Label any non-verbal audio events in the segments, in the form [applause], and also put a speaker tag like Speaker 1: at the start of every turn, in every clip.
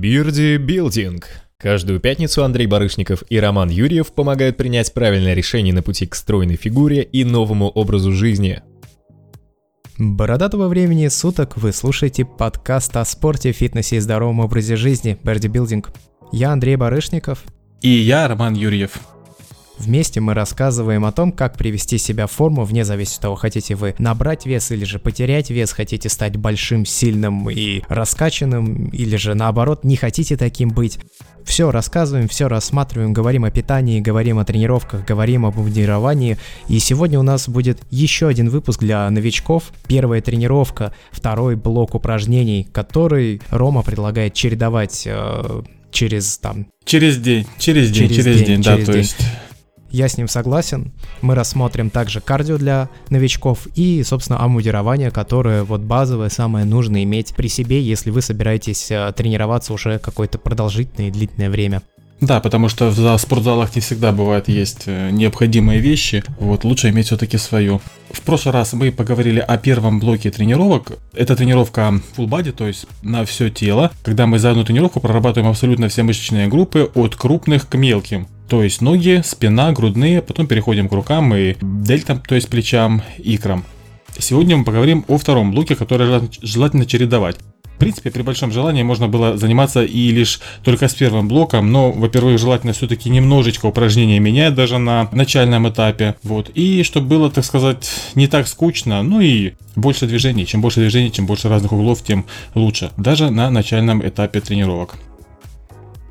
Speaker 1: Бирди Билдинг. Каждую пятницу Андрей Барышников и Роман Юрьев помогают принять правильное решение на пути к стройной фигуре и новому образу жизни.
Speaker 2: Бородатого времени суток вы слушаете подкаст о спорте, фитнесе и здоровом образе жизни Берди Билдинг. Я Андрей Барышников.
Speaker 3: И я Роман Юрьев.
Speaker 2: Вместе мы рассказываем о том, как привести себя в форму, вне зависимости от того, хотите вы набрать вес или же потерять вес, хотите стать большим, сильным и раскачанным, или же наоборот, не хотите таким быть. Все рассказываем, все рассматриваем, говорим о питании, говорим о тренировках, говорим об обмундировании. И сегодня у нас будет еще один выпуск для новичков. Первая тренировка, второй блок упражнений, который Рома предлагает чередовать э, через там...
Speaker 3: Через день, через день, через, через день, день, да, через то день. есть
Speaker 2: я с ним согласен. Мы рассмотрим также кардио для новичков и, собственно, амудирование, которое вот базовое, самое нужное иметь при себе, если вы собираетесь э, тренироваться уже какое-то продолжительное и длительное время.
Speaker 3: Да, потому что в спортзалах не всегда бывает есть э, необходимые вещи. Вот лучше иметь все-таки свою. В прошлый раз мы поговорили о первом блоке тренировок. Это тренировка full body, то есть на все тело. Когда мы за одну тренировку прорабатываем абсолютно все мышечные группы от крупных к мелким. То есть ноги, спина, грудные, потом переходим к рукам и дельтам, то есть плечам, икрам. Сегодня мы поговорим о втором блоке, который желательно чередовать. В принципе, при большом желании можно было заниматься и лишь только с первым блоком, но, во-первых, желательно все-таки немножечко упражнения менять даже на начальном этапе, вот, и чтобы было, так сказать, не так скучно, ну и больше движений. Чем больше движений, чем больше разных углов, тем лучше, даже на начальном этапе тренировок.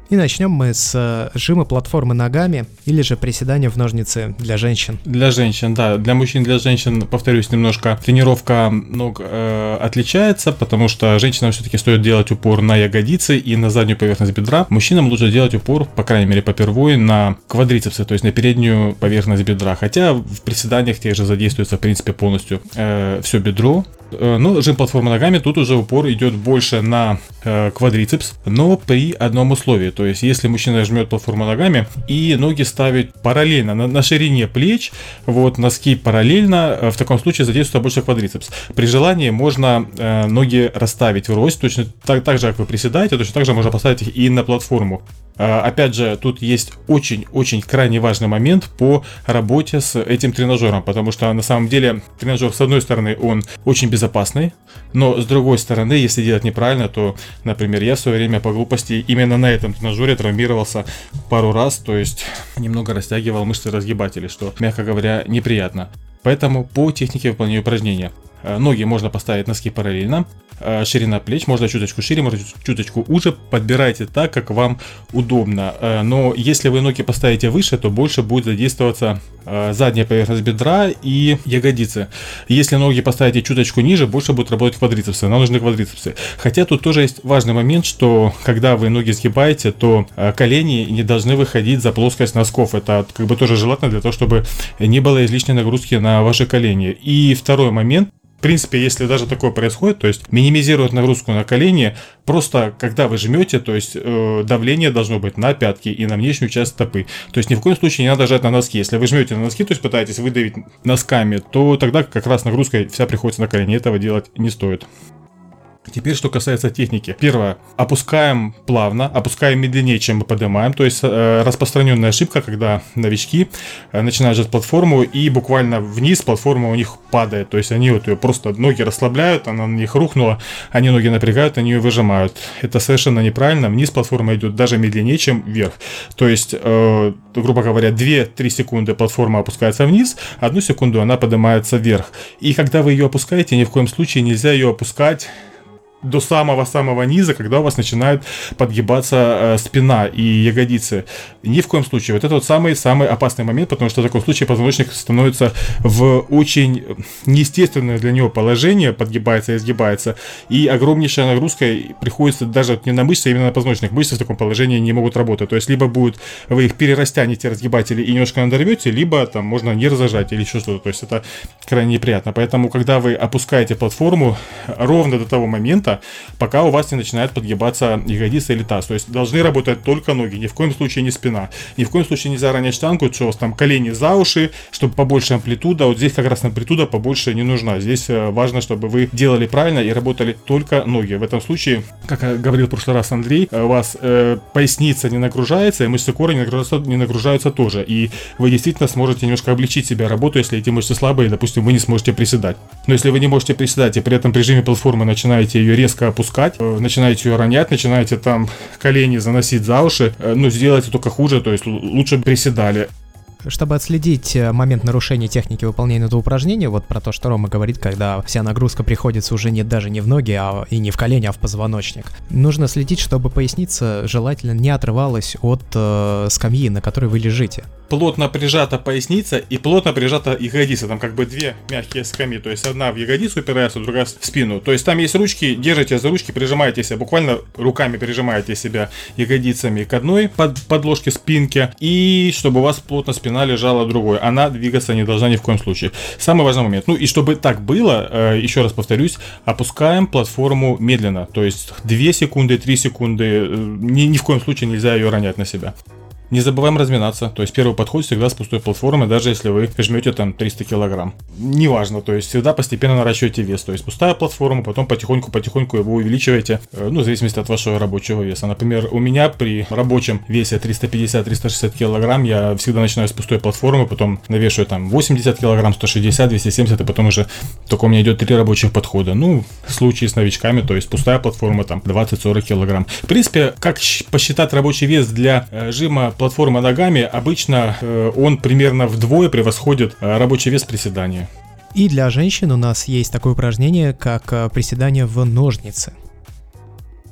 Speaker 2: И начнем мы с э, жима платформы ногами или же приседания в ножницы для женщин.
Speaker 3: Для женщин, да. Для мужчин, для женщин, повторюсь, немножко тренировка ног э, отличается, потому что женщинам все-таки стоит делать упор на ягодицы и на заднюю поверхность бедра. Мужчинам лучше делать упор, по крайней мере, попервой на квадрицепсы, то есть на переднюю поверхность бедра. Хотя в приседаниях тех же задействуется, в принципе, полностью э, все бедро, ну, жим платформы ногами, тут уже упор идет больше на э, квадрицепс, но при одном условии. То есть, если мужчина жмет платформу ногами и ноги ставит параллельно, на, на ширине плеч, вот, носки параллельно, э, в таком случае задействуется больше квадрицепс. При желании можно э, ноги расставить в рост, точно так, так же, как вы приседаете, точно так же можно поставить их и на платформу. Э, опять же, тут есть очень-очень крайне важный момент по работе с этим тренажером, потому что на самом деле тренажер, с одной стороны, он очень безопасный, но с другой стороны, если делать неправильно, то, например, я в свое время по глупости именно на этом тренажере травмировался пару раз, то есть немного растягивал мышцы разгибателей, что, мягко говоря, неприятно. Поэтому по технике выполнения упражнения. Э, ноги можно поставить носки параллельно, ширина плеч, можно чуточку шире, можно чуточку уже, подбирайте так, как вам удобно. Э, но если вы ноги поставите выше, то больше будет задействоваться э, задняя поверхность бедра и ягодицы. Если ноги поставите чуточку ниже, больше будут работать квадрицепсы, нам нужны квадрицепсы. Хотя тут тоже есть важный момент, что когда вы ноги сгибаете, то колени не должны выходить за плоскость носков. Это как бы тоже желательно для того, чтобы не было излишней нагрузки на ваши колени. И второй момент, в принципе, если даже такое происходит, то есть минимизировать нагрузку на колени, просто когда вы жмете, то есть э, давление должно быть на пятки и на внешнюю часть стопы. То есть ни в коем случае не надо жать на носки. Если вы жмете на носки, то есть пытаетесь выдавить носками, то тогда как раз нагрузка вся приходится на колени. Этого делать не стоит. Теперь, что касается техники. Первое. Опускаем плавно, опускаем медленнее, чем мы поднимаем. То есть э, распространенная ошибка, когда новички э, начинают жать платформу и буквально вниз платформа у них падает. То есть они вот ее просто ноги расслабляют, она на них рухнула, они ноги напрягают, они ее выжимают. Это совершенно неправильно. Вниз платформа идет даже медленнее, чем вверх. То есть, э, грубо говоря, 2-3 секунды платформа опускается вниз, одну секунду она поднимается вверх. И когда вы ее опускаете, ни в коем случае нельзя ее опускать до самого-самого низа, когда у вас начинает подгибаться э, спина и ягодицы. Ни в коем случае. Вот это вот самый-самый опасный момент, потому что в таком случае позвоночник становится в очень неестественное для него положение, подгибается и изгибается, и огромнейшая нагрузка приходится даже не на мышцы, а именно на позвоночник. Мышцы в таком положении не могут работать. То есть, либо будет вы их перерастянете, разгибатели, и немножко надорвете, либо там можно не разожать или еще что-то. То есть, это крайне неприятно. Поэтому, когда вы опускаете платформу ровно до того момента, момента, пока у вас не начинает подгибаться ягодица или таз. То есть должны работать только ноги, ни в коем случае не спина. Ни в коем случае нельзя ронять штангу, что у вас там колени за уши, чтобы побольше амплитуда. Вот здесь как раз амплитуда побольше не нужна. Здесь э, важно, чтобы вы делали правильно и работали только ноги. В этом случае, как говорил в прошлый раз Андрей, у вас э, поясница не нагружается, и мышцы кора не нагружаются, не нагружаются тоже. И вы действительно сможете немножко облегчить себя работу, если эти мышцы слабые, допустим, вы не сможете приседать. Но если вы не можете приседать и при этом в режиме платформы начинаете ее резко опускать, э, начинаете ее ронять, начинаете там колени заносить за уши, э, ну, сделайте только хуже, то есть лучше приседали.
Speaker 2: Чтобы отследить э, момент нарушения техники выполнения этого упражнения, вот про то, что Рома говорит, когда вся нагрузка приходится уже не даже не в ноги, а и не в колени, а в позвоночник, нужно следить, чтобы поясница желательно не отрывалась от э, скамьи, на которой вы лежите
Speaker 3: плотно прижата поясница и плотно прижата ягодица. Там как бы две мягкие скамьи. То есть одна в ягодицу упирается, другая в спину. То есть там есть ручки, держите за ручки, прижимаете себя, буквально руками прижимаете себя ягодицами к одной под, подложке спинки. И чтобы у вас плотно спина лежала другой. Она двигаться не должна ни в коем случае. Самый важный момент. Ну и чтобы так было, э, еще раз повторюсь, опускаем платформу медленно. То есть 2 секунды, 3 секунды. Э, ни, ни в коем случае нельзя ее ронять на себя. Не забываем разминаться, то есть первый подход всегда с пустой платформы, даже если вы жмете там 300 килограмм. Неважно, то есть всегда постепенно наращиваете вес, то есть пустая платформа, потом потихоньку-потихоньку его увеличиваете, э, ну, в зависимости от вашего рабочего веса. Например, у меня при рабочем весе 350-360 килограмм я всегда начинаю с пустой платформы, потом навешиваю там 80 килограмм, 160, 270, и потом уже только у меня идет три рабочих подхода. Ну, в случае с новичками, то есть пустая платформа там 20-40 килограмм. В принципе, как посчитать рабочий вес для э, жима платформы ногами, обычно э, он примерно вдвое превосходит э, рабочий вес приседания.
Speaker 2: И для женщин у нас есть такое упражнение, как э, приседание в ножницы.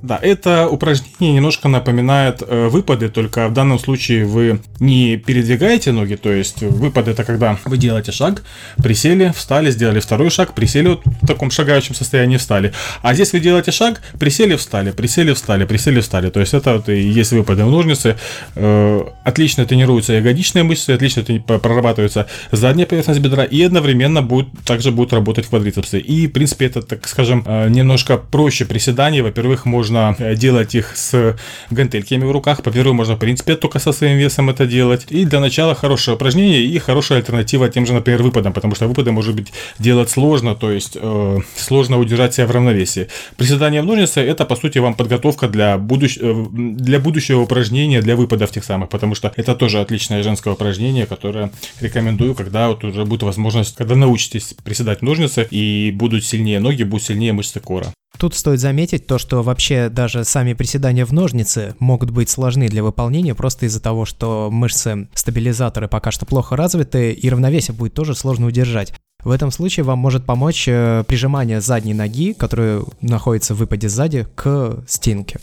Speaker 3: Да, это упражнение немножко напоминает э, выпады, только в данном случае вы не передвигаете ноги, то есть выпад это когда вы делаете шаг, присели, встали, сделали второй шаг, присели вот в таком шагающем состоянии, встали. А здесь вы делаете шаг, присели, встали, присели, встали, присели, встали. То есть это вот и есть выпады в ножницы. Э, отлично тренируются ягодичные мышцы, отлично прорабатывается задняя поверхность бедра и одновременно будет, также будут работать квадрицепсы. И, в принципе, это, так скажем, э, немножко проще приседаний. Во-первых, можно можно э, делать их с гантельками в руках. По-первых, можно, в принципе, только со своим весом это делать. И для начала хорошее упражнение и хорошая альтернатива тем же, например, выпадам, потому что выпады, может быть, делать сложно, то есть э, сложно удержать себя в равновесии. Приседание в ножницы это, по сути, вам подготовка для, будущ... Э, для будущего упражнения, для выпадов тех самых, потому что это тоже отличное женское упражнение, которое рекомендую, когда вот уже будет возможность, когда научитесь приседать ножницы и будут сильнее ноги, будут сильнее мышцы кора.
Speaker 2: Тут стоит заметить то, что вообще даже сами приседания в ножницы могут быть сложны для выполнения просто из-за того, что мышцы стабилизаторы пока что плохо развиты и равновесие будет тоже сложно удержать. В этом случае вам может помочь э, прижимание задней ноги, которая находится в выпаде сзади, к стенке.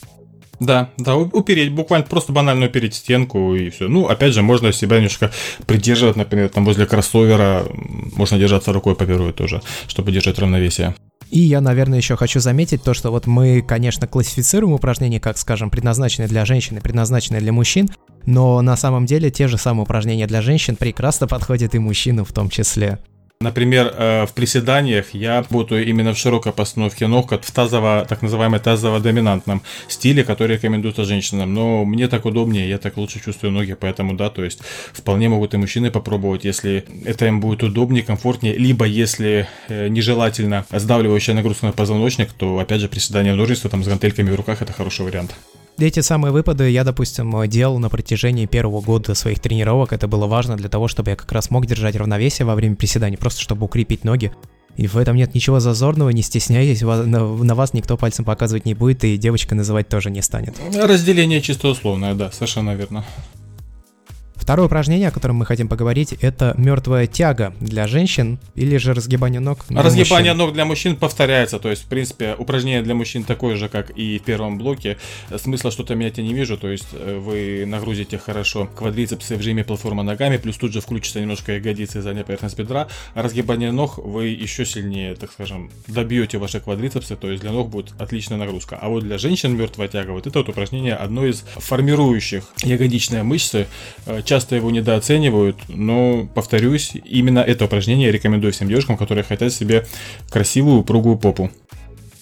Speaker 3: Да, да, упереть, буквально просто банально упереть стенку и все. Ну, опять же, можно себя немножко придерживать, например, там возле кроссовера, можно держаться рукой по первой тоже, чтобы держать равновесие.
Speaker 2: И я, наверное, еще хочу заметить то, что вот мы, конечно, классифицируем упражнения, как, скажем, предназначенные для женщин и предназначенные для мужчин, но на самом деле те же самые упражнения для женщин прекрасно подходят и мужчинам в том числе.
Speaker 3: Например, э, в приседаниях я работаю именно в широкой постановке ног, в тазово, так называемом тазово-доминантном стиле, который рекомендуется женщинам. Но мне так удобнее, я так лучше чувствую ноги, поэтому да, то есть вполне могут и мужчины попробовать, если это им будет удобнее, комфортнее, либо если э, нежелательно сдавливающая нагрузка на позвоночник, то опять же приседание в ножницы там с гантельками в руках это хороший вариант.
Speaker 2: Эти самые выпады я, допустим, делал на протяжении первого года своих тренировок. Это было важно для того, чтобы я как раз мог держать равновесие во время приседаний, просто чтобы укрепить ноги. И в этом нет ничего зазорного, не стесняйтесь, на вас никто пальцем показывать не будет, и девочка называть тоже не станет.
Speaker 3: Разделение чисто условное, да, совершенно верно.
Speaker 2: Второе упражнение, о котором мы хотим поговорить, это мертвая тяга для женщин или же разгибание ног
Speaker 3: для Разгибание мужчин. ног для мужчин повторяется, то есть, в принципе, упражнение для мужчин такое же, как и в первом блоке. Смысла что-то менять я не вижу, то есть э, вы нагрузите хорошо квадрицепсы в жиме платформа ногами, плюс тут же включится немножко ягодицы и задняя поверхность бедра, а разгибание ног вы еще сильнее, так скажем, добьете ваши квадрицепсы, то есть для ног будет отличная нагрузка. А вот для женщин мертвая тяга, вот это вот упражнение одно из формирующих ягодичные мышцы, э, часто его недооценивают, но, повторюсь, именно это упражнение я рекомендую всем девушкам, которые хотят себе красивую упругую попу.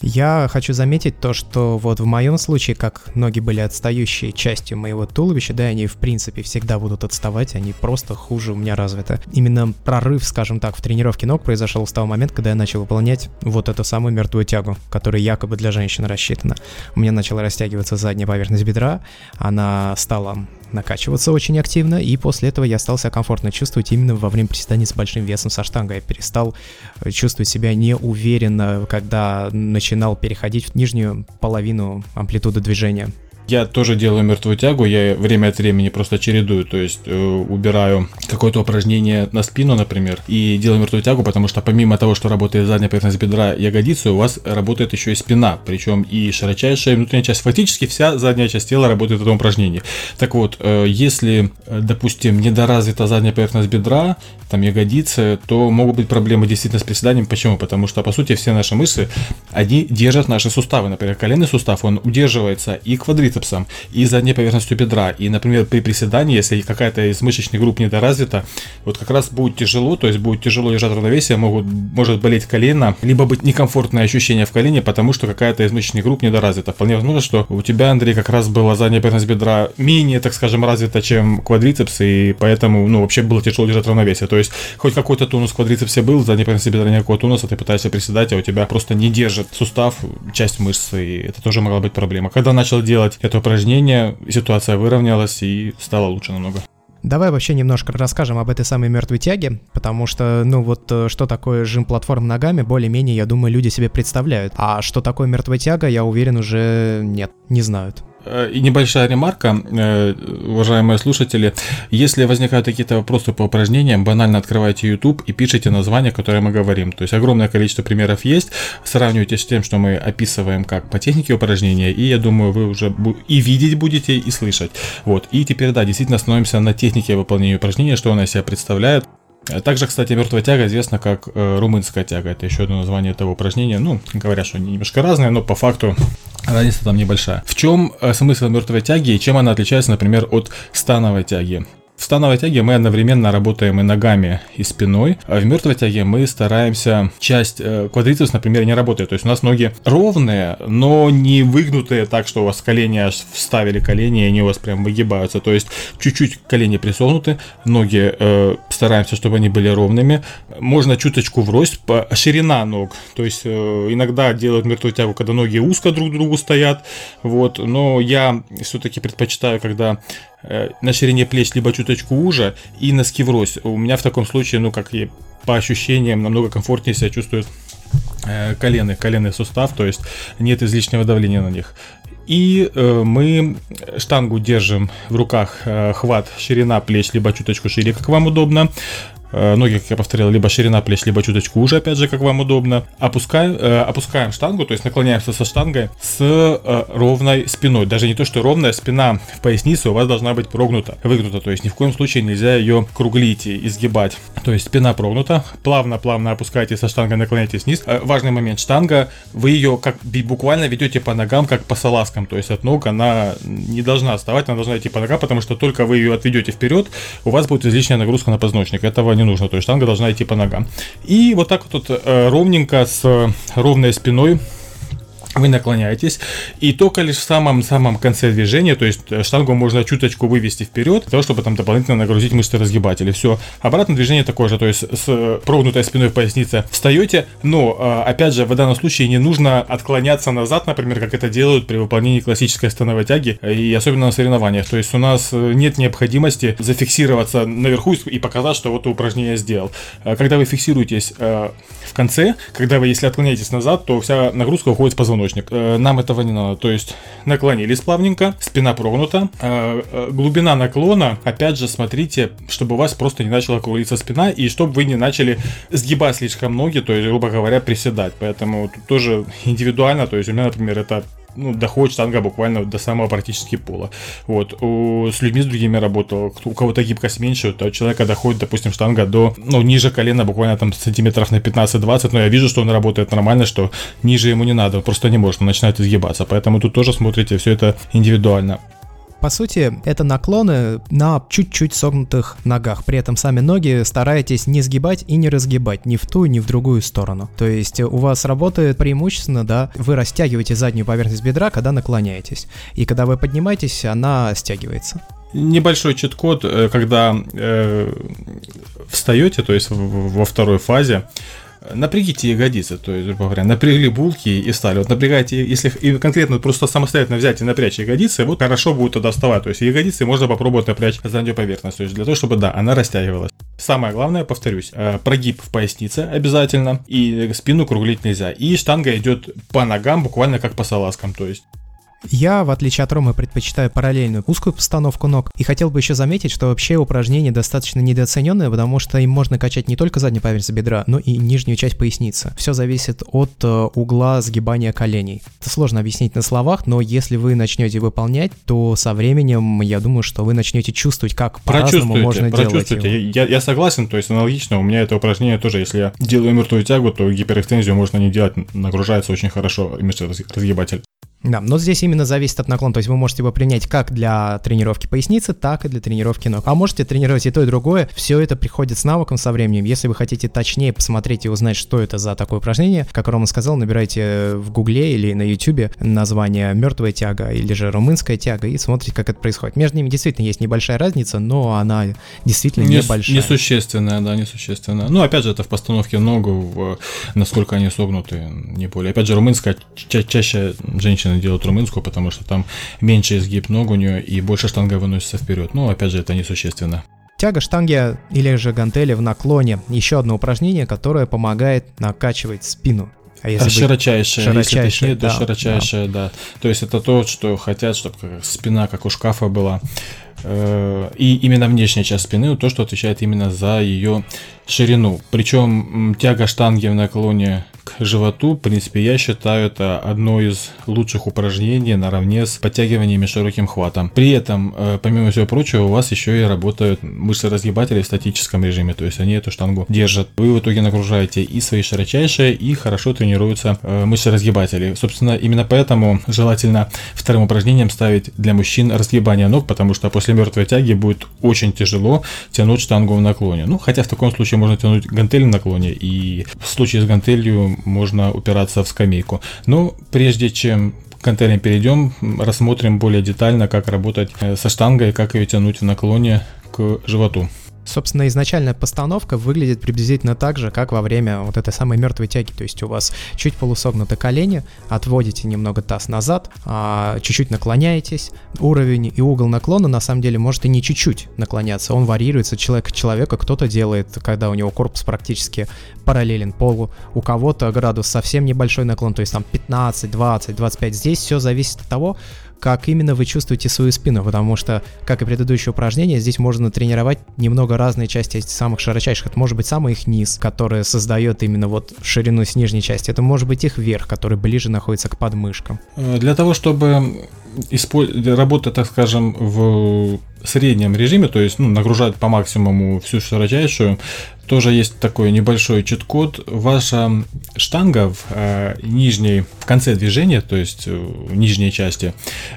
Speaker 2: Я хочу заметить то, что вот в моем случае, как ноги были отстающей частью моего туловища, да, они в принципе всегда будут отставать, они просто хуже у меня развиты. Именно прорыв, скажем так, в тренировке ног произошел с того момента, когда я начал выполнять вот эту самую мертвую тягу, которая якобы для женщин рассчитана. У меня начала растягиваться задняя поверхность бедра, она стала накачиваться очень активно, и после этого я стал себя комфортно чувствовать именно во время приседаний с большим весом со штангой. Я перестал э, чувствовать себя неуверенно, когда начинал переходить в нижнюю половину амплитуды движения.
Speaker 3: Я тоже делаю мертвую тягу, я время от времени просто чередую, то есть э, убираю какое-то упражнение на спину, например, и делаю мертвую тягу, потому что помимо того, что работает задняя поверхность бедра ягодицы, у вас работает еще и спина, причем и широчайшая внутренняя часть, фактически вся задняя часть тела работает в этом упражнении. Так вот, э, если, э, допустим, недоразвита задняя поверхность бедра, там ягодицы, то могут быть проблемы действительно с приседанием. Почему? Потому что, по сути, все наши мышцы, они держат наши суставы. Например, коленный сустав, он удерживается и квадрицепсом, и задней поверхностью бедра. И, например, при приседании, если какая-то из мышечных групп недоразвита, вот как раз будет тяжело, то есть будет тяжело держать равновесие, могут, может болеть колено, либо быть некомфортное ощущение в колене, потому что какая-то из мышечных групп недоразвита. Вполне возможно, что у тебя, Андрей, как раз была задняя поверхность бедра менее, так скажем, развита, чем квадрицепс, и поэтому, ну, вообще было тяжело держать равновесие. То есть хоть какой-то тонус в квадрицепсе был, задней поверхности бедра никакого тонуса, ты пытаешься приседать, а у тебя просто не держит сустав, часть мышцы, и это тоже могла быть проблема. Когда начал делать это упражнение, ситуация выровнялась и стало лучше намного.
Speaker 2: Давай вообще немножко расскажем об этой самой мертвой тяге, потому что, ну вот, э, что такое жим платформ ногами, более-менее, я думаю, люди себе представляют. А что такое мертвая тяга, я уверен, уже нет, не знают.
Speaker 3: Э, и небольшая ремарка, э, уважаемые слушатели. Если возникают какие-то вопросы по упражнениям, банально открывайте YouTube и пишите название, которое мы говорим. То есть огромное количество примеров есть. Сравнивайте с тем, что мы описываем как по технике упражнения, и я думаю, вы уже и видеть будете, и слышать. Вот. И теперь, да, действительно остановимся на технике выполнения упражнения, что она из себя представляет. Также, кстати, мертвая тяга известна как э, румынская тяга. Это еще одно название этого упражнения. Ну, говорят, что они немножко разные, но по факту разница там небольшая. В чем э, смысл мертвой тяги и чем она отличается, например, от становой тяги? В становой тяге мы одновременно работаем и ногами, и спиной, а в мертвой тяге мы стараемся часть э, квадрицепс, например, не работает. То есть у нас ноги ровные, но не выгнутые так, что у вас колени аж вставили колени, и они у вас прям выгибаются. То есть чуть-чуть колени присогнуты, ноги э, стараемся, чтобы они были ровными. Можно чуточку врозь, по, ширина ног. То есть э, иногда делают мертвую тягу, когда ноги узко друг к другу стоят. Вот, но я все-таки предпочитаю, когда на ширине плеч либо чуточку уже и носки врозь. У меня в таком случае, ну, как и по ощущениям, намного комфортнее себя чувствуют э, колены, коленный сустав, то есть нет излишнего давления на них. И э, мы штангу держим в руках, э, хват, ширина плеч, либо чуточку шире, как вам удобно. Э, ноги, как я повторил, либо ширина плеч, либо чуточку уже, опять же, как вам удобно. Опускаем, э, опускаем штангу, то есть наклоняемся со штангой с э, ровной спиной. Даже не то, что ровная спина в пояснице у вас должна быть прогнута, выгнута, то есть ни в коем случае нельзя ее круглить и изгибать. То есть спина прогнута, плавно-плавно опускаете со штангой, наклоняйтесь вниз. Важный момент, штанга, вы ее как буквально ведете по ногам, как по салазкам, то есть от ног она не должна отставать, она должна идти по ногам, потому что только вы ее отведете вперед, у вас будет излишняя нагрузка на позвоночник. Этого не не нужно, то есть штанга должна идти по ногам. И вот так вот э, ровненько с э, ровной спиной вы наклоняетесь, и только лишь в самом-самом конце движения, то есть э, штангу можно чуточку вывести вперед, для того, чтобы там дополнительно нагрузить мышцы разгибателя. Все. Обратное движение такое же, то есть с прогнутой спиной пояснице встаете, но, э, опять же, в данном случае не нужно отклоняться назад, например, как это делают при выполнении классической становой тяги, и особенно на соревнованиях. То есть у нас э, нет необходимости зафиксироваться наверху и показать, что вот упражнение сделал. Когда вы фиксируетесь в конце, когда вы, если отклоняетесь назад, то вся нагрузка уходит в позвоночник позвоночник. Э, нам этого не надо. То есть наклонились плавненько, спина прогнута. Э, э, глубина наклона, опять же, смотрите, чтобы у вас просто не начала крутиться спина и чтобы вы не начали сгибать слишком ноги, то есть, грубо говоря, приседать. Поэтому тут тоже индивидуально. То есть у меня, например, это ну, доходит штанга буквально до самого практически пола. Вот. У, с людьми с другими работал. У кого-то гибкость меньше, то у человека доходит, допустим, штанга до, ну, ниже колена, буквально там сантиметров на 15-20, но я вижу, что он работает нормально, что ниже ему не надо, он просто не может, он начинает изгибаться. Поэтому тут тоже смотрите, все это индивидуально.
Speaker 2: По сути, это наклоны на чуть-чуть согнутых ногах. При этом сами ноги стараетесь не сгибать и не разгибать ни в ту, ни в другую сторону. То есть у вас работает преимущественно, да, вы растягиваете заднюю поверхность бедра, когда наклоняетесь. И когда вы поднимаетесь, она стягивается.
Speaker 3: Небольшой чит-код, э, когда э, встаете, то есть во второй фазе, напрягите ягодицы, то есть, грубо говоря, напрягли булки и стали. Вот напрягайте, если и конкретно просто самостоятельно взять и напрячь ягодицы, вот хорошо будет тогда вставать. То есть ягодицы можно попробовать напрячь заднюю поверхность, то есть для того, чтобы, да, она растягивалась. Самое главное, повторюсь, э, прогиб в пояснице обязательно, и спину круглить нельзя. И штанга идет по ногам, буквально как по салазкам, то есть
Speaker 2: я, в отличие от Ромы, предпочитаю параллельную узкую постановку ног. И хотел бы еще заметить, что вообще упражнение достаточно недооцененное, потому что им можно качать не только заднюю поверхность бедра, но и нижнюю часть поясницы. Все зависит от э, угла сгибания коленей. Это сложно объяснить на словах, но если вы начнете выполнять, то со временем, я думаю, что вы начнете чувствовать, как по-разному можно делать его.
Speaker 3: Я, я согласен, то есть аналогично, у меня это упражнение тоже, если я делаю мертвую тягу, то гиперэкстензию можно не делать, нагружается очень хорошо разгибатель.
Speaker 2: Да, но здесь именно зависит от наклона, то есть вы можете его принять как для тренировки поясницы, так и для тренировки ног. А можете тренировать и то, и другое. Все это приходит с навыком, со временем. Если вы хотите точнее посмотреть и узнать, что это за такое упражнение, как Рома сказал, набирайте в гугле или на ютубе название мертвая тяга или же румынская тяга и смотрите, как это происходит. Между ними действительно есть небольшая разница, но она действительно не, небольшая.
Speaker 3: Несущественная, да, несущественная. Ну, опять же, это в постановке ног, в, насколько они согнуты, не более. Опять же, румынская ча- чаще женщины женщины делают румынскую, потому что там меньше изгиб ног у нее и больше штанга выносится вперед. Но опять же, это несущественно.
Speaker 2: Тяга штанги или же гантели в наклоне – еще одно упражнение, которое помогает накачивать спину.
Speaker 3: А если а широчайшая, широчайшая, если точнее, да, то широчайшая, да. да. То есть это то, что хотят, чтобы спина как у шкафа была. Э, и именно внешняя часть спины, то, что отвечает именно за ее ширину. Причем тяга штанги в наклоне к животу, в принципе, я считаю это одно из лучших упражнений наравне с подтягиваниями широким хватом. При этом, э, помимо всего прочего, у вас еще и работают мышцы разгибателей в статическом режиме, то есть они эту штангу держат. Вы в итоге нагружаете и свои широчайшие, и хорошо тренируются э, мышцы разгибателей. Собственно, именно поэтому желательно вторым упражнением ставить для мужчин разгибание ног, потому что после мертвой тяги будет очень тяжело тянуть штангу в наклоне. Ну, хотя в таком случае можно тянуть гантель в наклоне, и в случае с гантелью можно упираться в скамейку. Но прежде чем к гантелям перейдем, рассмотрим более детально, как работать э, со штангой, как ее тянуть в наклоне к животу.
Speaker 2: Собственно, изначальная постановка выглядит приблизительно так же, как во время вот этой самой мертвой тяги. То есть у вас чуть полусогнуты колени, отводите немного таз назад, а чуть-чуть наклоняетесь. Уровень и угол наклона на самом деле может и не чуть-чуть наклоняться. Он варьируется от человека к человеку. Кто-то делает, когда у него корпус практически параллелен полу. У кого-то градус совсем небольшой наклон, то есть там 15, 20, 25. Здесь все зависит от того, как именно вы чувствуете свою спину, потому что, как и предыдущее упражнение, здесь можно тренировать немного разные части этих самых широчайших. Это может быть самый их низ, который создает именно вот ширину с нижней части. Это может быть их верх, который ближе находится к подмышкам.
Speaker 3: Э, для того, чтобы работать, так скажем, в среднем режиме, то есть ну, нагружать по максимуму всю широчайшую, тоже есть такой небольшой чит-код. Ваша штанга в э, нижней, в конце движения, то есть э, в нижней части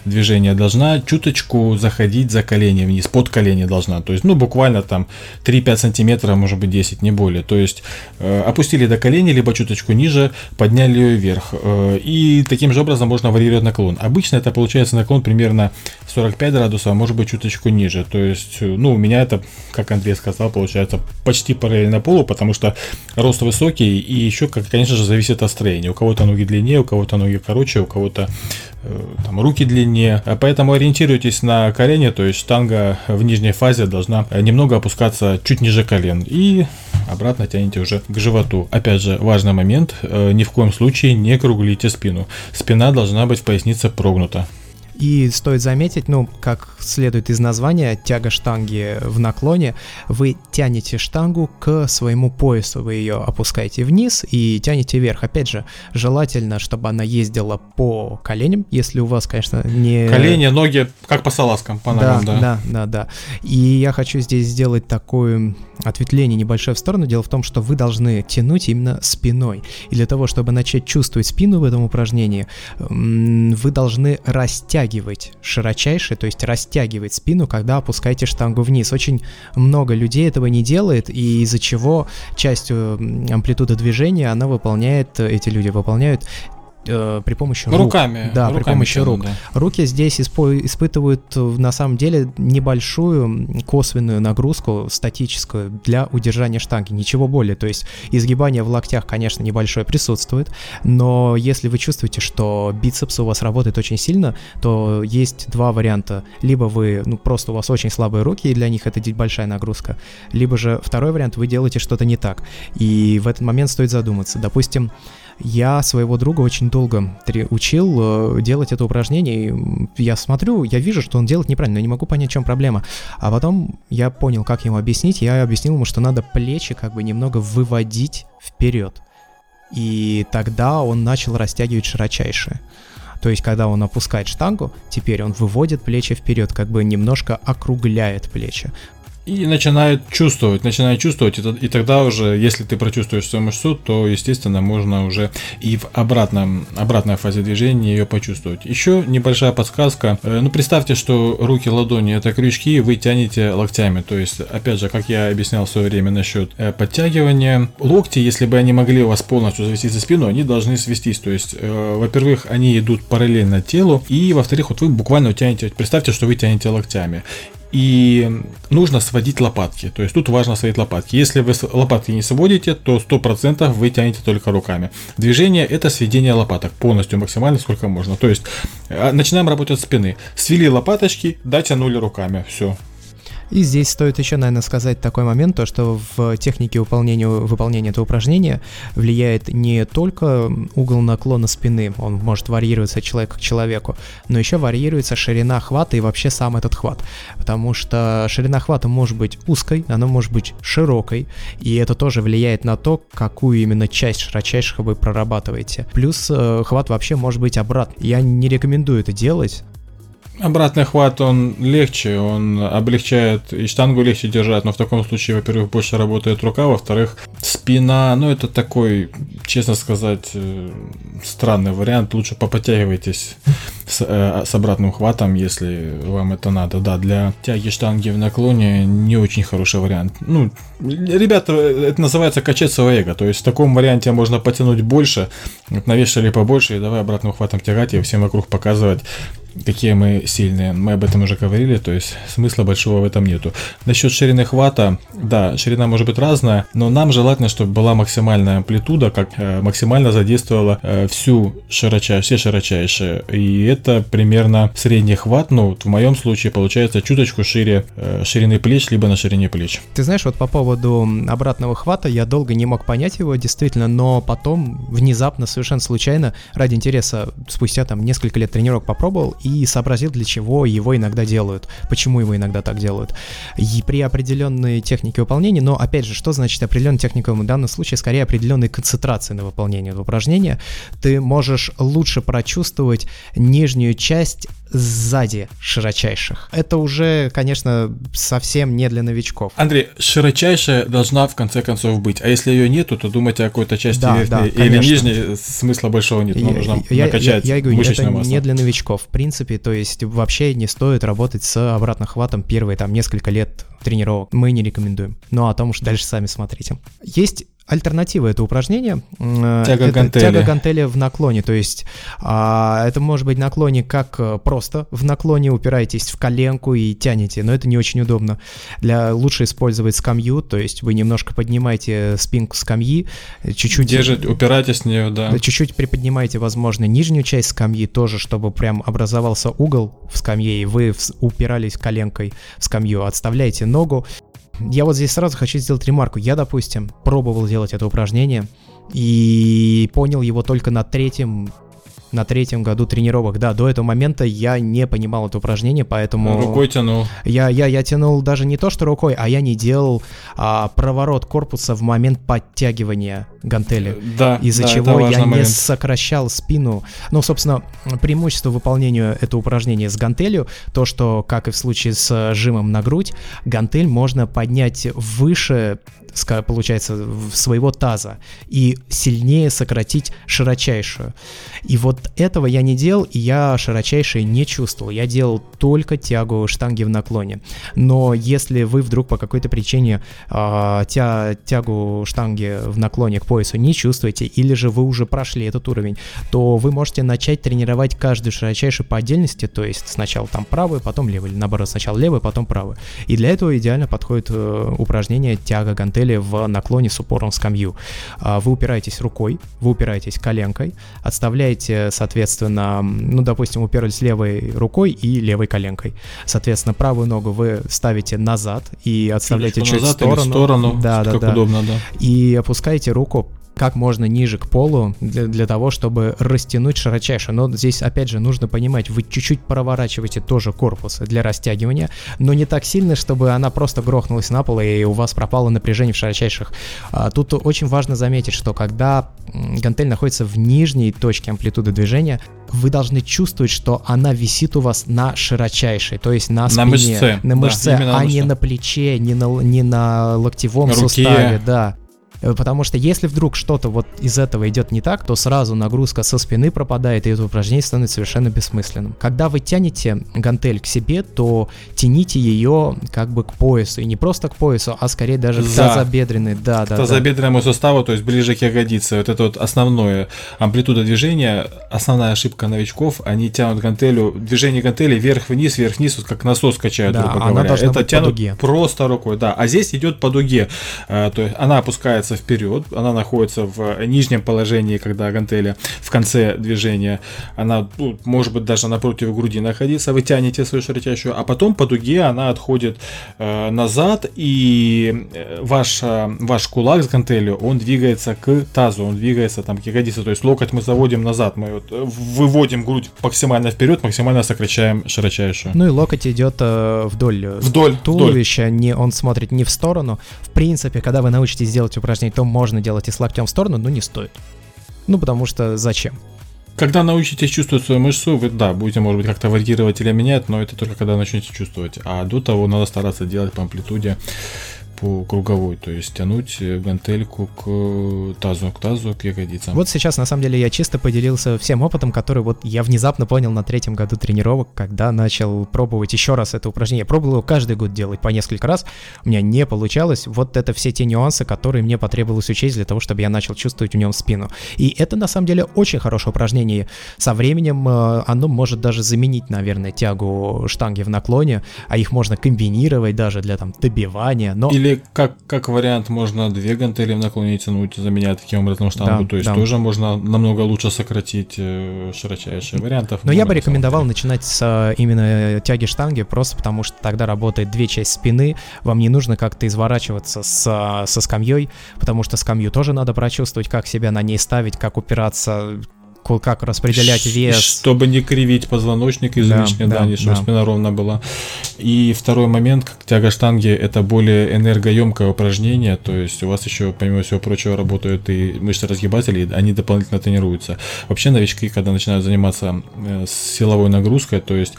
Speaker 3: движения, должна чуточку заходить за колени вниз, под колени должна. То есть, ну, буквально там 3-5 сантиметров, может быть 10, не более. То есть, э, опустили до колени, либо чуточку ниже, подняли ее вверх. Э, и таким же образом можно варьировать наклон. Обычно это получается наклон примерно 45 градусов, а может быть чуточку ниже. То есть, э, ну, у меня это, как Андрей сказал, получается почти параллельно полу, потому что рост высокий и еще, как, конечно же, зависит от строения. У кого-то ноги длиннее, у кого-то ноги короче, у кого-то э, там руки длиннее. Поэтому ориентируйтесь на колени, то есть штанга в нижней фазе должна немного опускаться чуть ниже колен. И обратно тянете уже к животу. Опять же, важный момент, э, ни в коем случае не круглите спину. Спина должна быть в пояснице прогнута.
Speaker 2: И стоит заметить, ну, как следует из названия, тяга штанги в наклоне, вы тянете штангу к своему поясу, вы ее опускаете вниз и тянете вверх. Опять же, желательно, чтобы она ездила по коленям, если у вас, конечно, не...
Speaker 3: Колени, ноги, как по салазкам, по ногам,
Speaker 2: да. Да, да, да, да. И я хочу здесь сделать такое ответвление небольшое в сторону. Дело в том, что вы должны тянуть именно спиной. И для того, чтобы начать чувствовать спину в этом упражнении, вы должны растягивать подтягивать широчайше, то есть растягивать спину, когда опускаете штангу вниз. Очень много людей этого не делает, и из-за чего часть амплитуды движения она выполняет, эти люди выполняют э, при помощи рук.
Speaker 3: Руками.
Speaker 2: Да,
Speaker 3: руками
Speaker 2: при помощи рук.
Speaker 3: да.
Speaker 2: Руки здесь испо- испытывают э, на самом деле небольшую косвенную нагрузку статическую для удержания штанги, ничего более. То есть изгибание в локтях, конечно, небольшое присутствует, но если вы чувствуете, что бицепс у вас работает очень сильно, то есть два варианта. Либо вы, ну просто у вас очень слабые руки, и для них это большая нагрузка, либо же второй вариант, вы делаете что-то не так. И в этот момент стоит задуматься. Допустим, я своего друга очень долго учил э, делать это упражнение. и Я смотрю, я вижу, что он делает неправильно, но не могу понять, в чем проблема. А потом я понял, как ему объяснить. Я объяснил ему, что надо плечи как бы немного выводить вперед. И тогда он начал растягивать широчайшее. То есть, когда он опускает штангу, теперь он выводит плечи вперед, как бы немножко округляет плечи.
Speaker 3: И начинает чувствовать, начинает чувствовать, и, и тогда уже, если ты прочувствуешь свою мышцу, то, естественно, можно уже и в обратном, обратной фазе движения ее почувствовать. Еще небольшая подсказка. Э, Ну, представьте, что руки, ладони это крючки, вы тянете локтями. То есть, опять же, как я объяснял в свое время насчет э, подтягивания, локти, если бы они могли у вас полностью завести за спину, они должны свестись. То есть, э, во-первых, они идут параллельно телу, и во-вторых, вот вы буквально тянете, представьте, что вы тянете локтями. И нужно сводить лопатки. То есть тут важно сводить лопатки. Если вы лопатки не сводите, то 100% вы тянете только руками. Движение это сведение лопаток полностью, максимально сколько можно. То есть э, начинаем работать с спины. Свели лопаточки, дотянули руками. Все.
Speaker 2: И здесь стоит еще, наверное, сказать такой момент, то что в технике выполнения, выполнения этого упражнения влияет не только угол наклона спины, он может варьироваться от человека к человеку, но еще варьируется ширина хвата и вообще сам этот хват. Потому что ширина хвата может быть узкой, она может быть широкой, и это тоже влияет на то, какую именно часть широчайших вы прорабатываете. Плюс э, хват вообще может быть обратный. Я не рекомендую это делать,
Speaker 3: Обратный хват, он легче, он облегчает, и штангу легче держать, но в таком случае, во-первых, больше работает рука, во-вторых, спина, ну это такой, честно сказать, э, странный вариант, лучше поподтягивайтесь с, э, с обратным хватом, если вам это надо, да, для тяги штанги в наклоне не очень хороший вариант. Ну, ребята, это называется качать свое эго, то есть в таком варианте можно потянуть больше, навешали побольше и давай обратным хватом тягать и всем вокруг показывать, какие мы сильные. Мы об этом уже говорили, то есть смысла большого в этом нету. Насчет ширины хвата, да, ширина может быть разная, но нам желательно, чтобы была максимальная амплитуда, как э, максимально задействовала э, всю широчайшую, все широчайшие. И это примерно средний хват, ну, вот в моем случае получается чуточку шире э, ширины плеч, либо на ширине плеч.
Speaker 2: Ты знаешь, вот по поводу обратного хвата, я долго не мог понять его, действительно, но потом внезапно, совершенно случайно, ради интереса, спустя там несколько лет тренировок попробовал и сообразил, для чего его иногда делают, почему его иногда так делают. И при определенной технике выполнения, но опять же, что значит определенная техника в данном случае, скорее определенной концентрации на выполнение этого упражнения, ты можешь лучше прочувствовать нижнюю часть сзади широчайших. Это уже, конечно, совсем не для новичков.
Speaker 3: Андрей, широчайшая должна в конце концов быть, а если ее нету, то думайте о какой-то части
Speaker 2: Да,
Speaker 3: верхней
Speaker 2: да,
Speaker 3: или
Speaker 2: конечно.
Speaker 3: нижней, смысла большого нет,
Speaker 2: Я-
Speaker 3: нужно
Speaker 2: я,
Speaker 3: накачать
Speaker 2: я- я говорю,
Speaker 3: мышечную
Speaker 2: это
Speaker 3: массу.
Speaker 2: не для новичков, в принципе, то есть вообще не стоит работать с обратным хватом первые там несколько лет тренировок. Мы не рекомендуем. Ну а там уж дальше сами смотрите. Есть альтернатива это упражнение. М,
Speaker 3: Тяга
Speaker 2: это
Speaker 3: гантели.
Speaker 2: Тяга гантели в наклоне, то есть а, это может быть наклоне как э, просто в наклоне упираетесь в коленку и тянете, но это не очень удобно. Для лучше использовать скамью, то есть вы немножко поднимаете спинку скамьи, э, чуть-чуть
Speaker 3: Держите, упирайтесь в нее, да.
Speaker 2: чуть-чуть приподнимаете, возможно, нижнюю часть скамьи тоже, чтобы прям образовался угол в скамье, и вы упирались коленкой в скамью. Отставляете ногу. Я вот здесь сразу хочу сделать ремарку. Я, допустим, пробовал делать это упражнение и понял его только на третьем на третьем году тренировок. Да, до этого момента я не понимал это упражнение, поэтому...
Speaker 3: Рукой тянул.
Speaker 2: Я, я, я тянул даже не то, что рукой, а я не делал а, проворот корпуса в момент подтягивания гантели
Speaker 3: Да,
Speaker 2: из-за
Speaker 3: да,
Speaker 2: чего я
Speaker 3: важный
Speaker 2: не
Speaker 3: момент.
Speaker 2: сокращал спину. Ну, собственно, преимущество выполнения этого упражнения с гантелью, то, что, как и в случае с жимом на грудь, гантель можно поднять выше, получается, своего таза и сильнее сократить широчайшую. И вот Этого я не делал, и я широчайшие не чувствовал. Я делал только тягу штанги в наклоне. Но если вы вдруг по какой-то причине э, тя, тягу штанги в наклоне к поясу не чувствуете, или же вы уже прошли этот уровень, то вы можете начать тренировать каждую широчайшую по отдельности, то есть сначала там правый, потом левый, или наоборот, сначала левый, потом правый. И для этого идеально подходит э, упражнение тяга гантели в наклоне с упором в скамью. Э, вы упираетесь рукой, вы упираетесь коленкой, отставляете, соответственно, ну, допустим, уперлись левой рукой и левой коленкой. Соответственно, правую ногу вы ставите назад и отставляете чуть, чуть назад в сторону.
Speaker 3: Или в сторону, да, да, как да. удобно, да.
Speaker 2: И опускаете руку как можно ниже к полу для, для того, чтобы растянуть широчайше. Но здесь, опять же, нужно понимать, вы чуть-чуть проворачиваете тоже корпус для растягивания, но не так сильно, чтобы она просто грохнулась на пол и у вас пропало напряжение в широчайших. А, тут очень важно заметить, что когда гантель находится в нижней точке амплитуды движения, вы должны чувствовать, что она висит у вас на широчайшей, то есть на спине,
Speaker 3: на мышце,
Speaker 2: на мышце да, а на не на плече, не на, не на локтевом на суставе, да. Э, потому что если вдруг что-то вот из этого идет не так, то сразу нагрузка со спины пропадает, и это упражнение становится совершенно бессмысленным. Когда вы тянете гантель к себе, то тяните ее как бы к поясу, и не просто к поясу, а скорее даже к За. тазобедренной, да, да,
Speaker 3: тазобедренному да. суставу, то есть ближе к ягодице. Вот это вот основное амплитуда движения, основная ошибка новичков, они тянут гантелю, движение гантели вверх-вниз, вверх-вниз, вот как насос качают,
Speaker 2: да, грубо говоря. Это тянут
Speaker 3: просто рукой, да. А здесь идет по дуге, э, то есть она опускается поднимается вперед, она находится в нижнем положении, когда гантеля в конце движения, она ну, может быть даже напротив груди находиться, вы тянете свою широчайшую, а потом по дуге она отходит э, назад, и э, ваш, э, ваш кулак с гантелью, он двигается к тазу, он двигается там к ягодице, то есть локоть мы заводим назад, мы вот э, выводим грудь максимально вперед, максимально сокращаем широчайшую.
Speaker 2: Ну и локоть идет э, вдоль,
Speaker 3: вдоль
Speaker 2: туловища, вдоль. Не, он смотрит не в сторону. В принципе, когда вы научитесь делать упражнение упражнений, то можно делать и с локтем в сторону, но не стоит. Ну, потому что зачем?
Speaker 3: Когда научитесь чувствовать свою мышцу, вы, да, будете, может быть, как-то варьировать или менять, но это только когда начнете чувствовать. А до того надо стараться делать по амплитуде по круговой, то есть тянуть э, гантельку к э, тазу, к тазу, к ягодицам.
Speaker 2: Вот сейчас, на самом деле, я чисто поделился всем опытом, который вот я внезапно понял на третьем году тренировок, когда начал пробовать еще раз это упражнение. Я пробовал его каждый год делать по несколько раз, у меня не получалось. Вот это все те нюансы, которые мне потребовалось учесть для того, чтобы я начал чувствовать в нем спину. И это, на самом деле, очень хорошее упражнение. Со временем э, оно может даже заменить, наверное, тягу штанги в наклоне, а их можно комбинировать даже для там добивания, но...
Speaker 3: Или или как, как вариант можно две гантели в наклоне тянуть, заменять таким образом штангу, да, то есть да. тоже можно намного лучше сократить э, широчайшие вариантов.
Speaker 2: Но я бы рекомендовал начинать с э, именно тяги штанги, просто потому что тогда работает две части спины, вам не нужно как-то изворачиваться с, со скамьей, потому что скамью тоже надо прочувствовать, как себя на ней ставить, как упираться, как распределять вес.
Speaker 3: Чтобы не кривить позвоночник излишне, да, да, да, чтобы да. спина ровно была. И второй момент, как тяга штанги, это более энергоемкое упражнение, то есть у вас еще, помимо всего прочего, работают и мышцы разгибателей, они дополнительно тренируются. Вообще новички, когда начинают заниматься э, силовой нагрузкой, то есть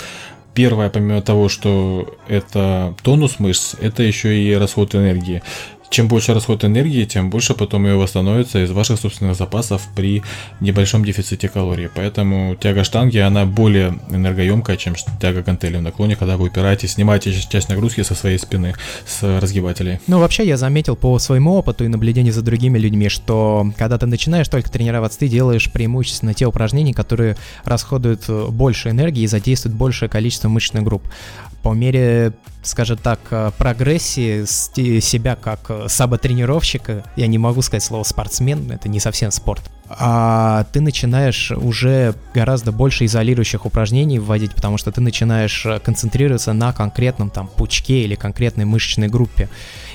Speaker 3: Первое, помимо того, что это тонус мышц, это еще и расход энергии чем больше расход энергии, тем больше потом ее восстановится из ваших собственных запасов при небольшом дефиците калорий. Поэтому тяга штанги, она более энергоемкая, чем тяга гантели в наклоне, когда вы упираетесь, снимаете часть нагрузки со своей спины, с разгибателей.
Speaker 2: Ну, вообще, я заметил по своему опыту и наблюдению за другими людьми, что когда ты начинаешь только тренироваться, ты делаешь преимущественно те упражнения, которые расходуют больше энергии и задействуют большее количество мышечных групп по мере, скажем так, э, прогрессии себя как э, саботренировщика, я не могу сказать слово спортсмен, это не совсем спорт, а ты начинаешь уже гораздо больше изолирующих упражнений вводить, потому что ты начинаешь э, концентрироваться на конкретном там пучке или конкретной мышечной группе.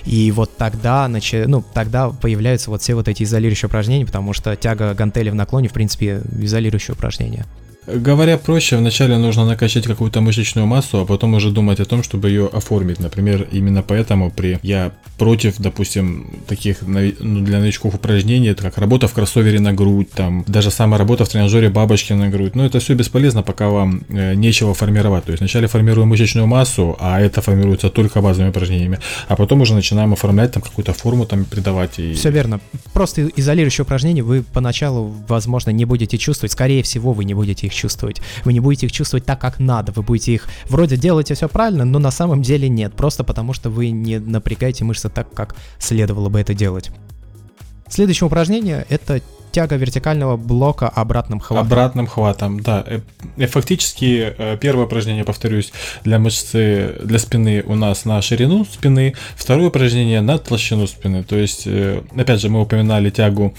Speaker 2: И вот тогда, нач... ну, тогда появляются вот все вот эти изолирующие упражнения, потому что тяга гантели в наклоне, в принципе, изолирующее упражнение.
Speaker 3: Говоря проще, вначале нужно накачать какую-то мышечную массу, а потом уже думать о том, чтобы ее оформить. Например, именно поэтому при я против, допустим, таких ну, для новичков упражнений, как работа в кроссовере на грудь, там, даже самая работа в тренажере бабочки на грудь. Но это все бесполезно, пока вам э, нечего формировать. То есть вначале формируем мышечную массу, а это формируется только базовыми упражнениями, а потом уже начинаем оформлять там какую-то форму там придавать. И...
Speaker 2: Все верно. Просто изолирующие упражнения вы поначалу, возможно, не будете чувствовать. Скорее всего, вы не будете их чувствовать. Вы не будете их чувствовать так, как надо. Вы будете их вроде делаете все правильно, но на самом деле нет. Просто потому что вы не напрягаете мышцы так, как следовало бы это делать. Следующее упражнение это тяга вертикального блока обратным хватом.
Speaker 3: Обратным хватом, да. Э, э, фактически э, первое упражнение, повторюсь, для мышцы, для спины у нас на ширину спины, второе упражнение на толщину спины. То есть, опять же, мы упоминали тягу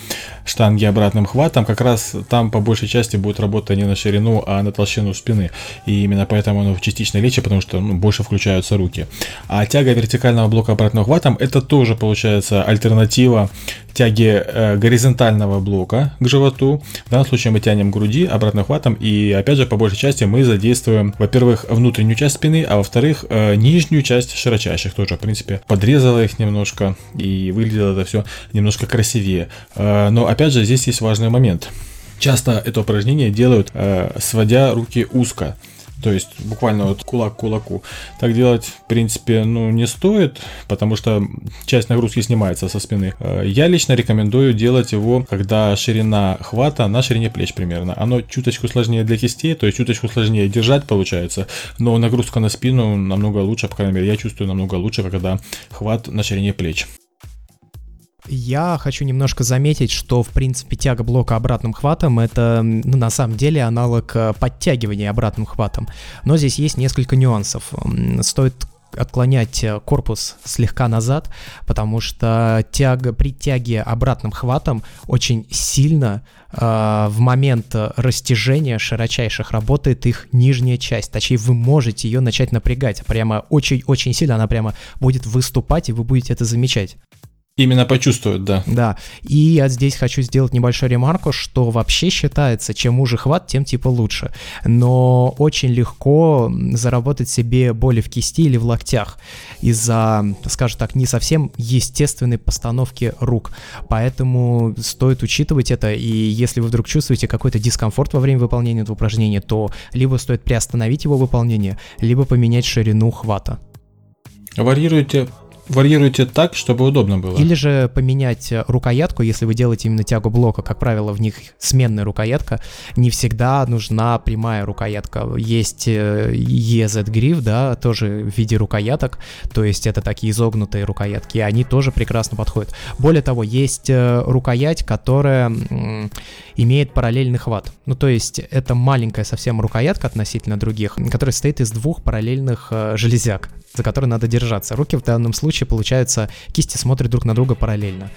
Speaker 3: штанги обратным хватом, как раз там по большей части будет работа не на ширину, а на толщину спины. И именно поэтому оно частично лечит, потому что ну, больше включаются руки. А тяга вертикального блока обратным хватом, это тоже получается альтернатива тяге э, горизонтального блока к животу. В данном случае мы тянем груди обратно хватом и опять же по большей части мы задействуем, во-первых, внутреннюю часть спины, а во-вторых, э, нижнюю часть широчайших тоже, в принципе, подрезала их немножко и выглядело это все немножко красивее. Э, но опять же здесь есть важный момент. Часто это упражнение делают, э, сводя руки узко. То есть буквально вот кулак к кулаку. Так делать, в принципе, ну, не стоит, потому что часть нагрузки снимается со спины. Э, я лично рекомендую делать его, когда ширина хвата на ширине плеч примерно. Оно чуточку сложнее для кистей, то есть чуточку сложнее держать получается, но нагрузка на спину намного лучше, по крайней мере, я чувствую намного лучше, когда хват на ширине плеч.
Speaker 2: Я хочу немножко заметить, что, в принципе, тяга блока обратным хватом — это, ну, на самом деле, аналог э, подтягивания обратным хватом. Но здесь есть несколько нюансов. Стоит отклонять э, корпус слегка назад, потому что тяга, при тяге обратным хватом очень сильно э, в момент растяжения широчайших работает их нижняя часть. Точнее, вы можете ее начать напрягать. Прямо очень-очень сильно она прямо будет выступать, и вы будете это замечать.
Speaker 3: Именно почувствуют, да.
Speaker 2: Да. И я здесь хочу сделать небольшую ремарку, что вообще считается, чем уже хват, тем типа лучше. Но очень легко заработать себе боли в кисти или в локтях из-за, скажем так, не совсем естественной постановки рук. Поэтому стоит учитывать это, и если вы вдруг чувствуете какой-то дискомфорт во время выполнения этого упражнения, то либо стоит приостановить его выполнение, либо поменять ширину хвата.
Speaker 3: Варьируйте варьируете так, чтобы удобно было.
Speaker 2: Или же поменять э, рукоятку, если вы делаете именно тягу блока, как правило, в них сменная рукоятка, не всегда нужна прямая рукоятка. Есть EZ Grip, да, тоже в виде рукояток, то есть это такие изогнутые рукоятки, и они тоже прекрасно подходят. Более того, есть э, рукоять, которая имеет параллельный хват. Ну, то есть это маленькая совсем рукоятка относительно других, которая состоит из двух параллельных э, железяк, за которые надо держаться. Руки в данном случае, получается, кисти смотрят друг на друга параллельно.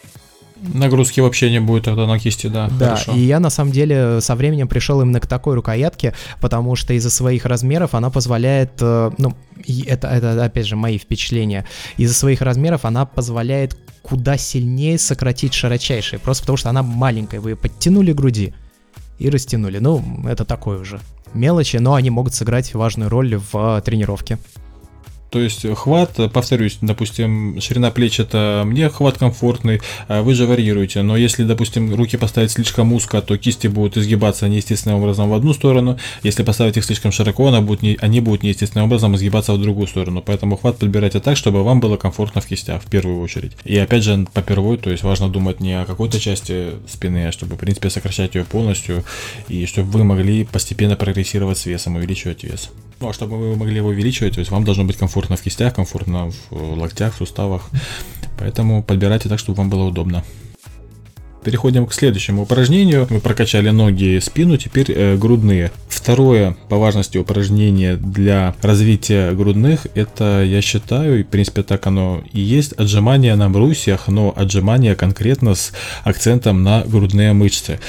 Speaker 3: Нагрузки вообще не будет тогда на кисти, да.
Speaker 2: Да, хорошо. и я на самом деле со временем пришел именно к такой рукоятке, потому что из-за своих размеров она позволяет, э, ну, это, это опять же мои впечатления, из-за своих размеров она позволяет куда сильнее сократить широчайшие, просто потому что она маленькая, вы подтянули груди и растянули. Ну, это такое уже мелочи, но они могут сыграть важную роль в тренировке.
Speaker 3: То есть хват, повторюсь, допустим, ширина плеч это мне хват комфортный, а вы же варьируете. Но если, допустим, руки поставить слишком узко, то кисти будут изгибаться неестественным образом в одну сторону. Если поставить их слишком широко, она будет не, они будут неестественным образом изгибаться в другую сторону. Поэтому хват подбирайте так, чтобы вам было комфортно в кистях в первую очередь. И опять же, попервой, то есть важно думать не о какой-то части спины, а чтобы, в принципе, сокращать ее полностью и чтобы вы могли постепенно прогрессировать с весом, увеличивать вес. Ну, а чтобы вы могли его увеличивать, то есть вам должно быть комфортно в кистях, комфортно в локтях, в суставах. Поэтому подбирайте так, чтобы вам было удобно. Переходим к следующему упражнению. Мы прокачали ноги и спину, теперь э, грудные. Второе по важности упражнение для развития грудных, это, я считаю, и в принципе так оно и есть, отжимание на брусьях, но отжимание конкретно с акцентом на грудные мышцы.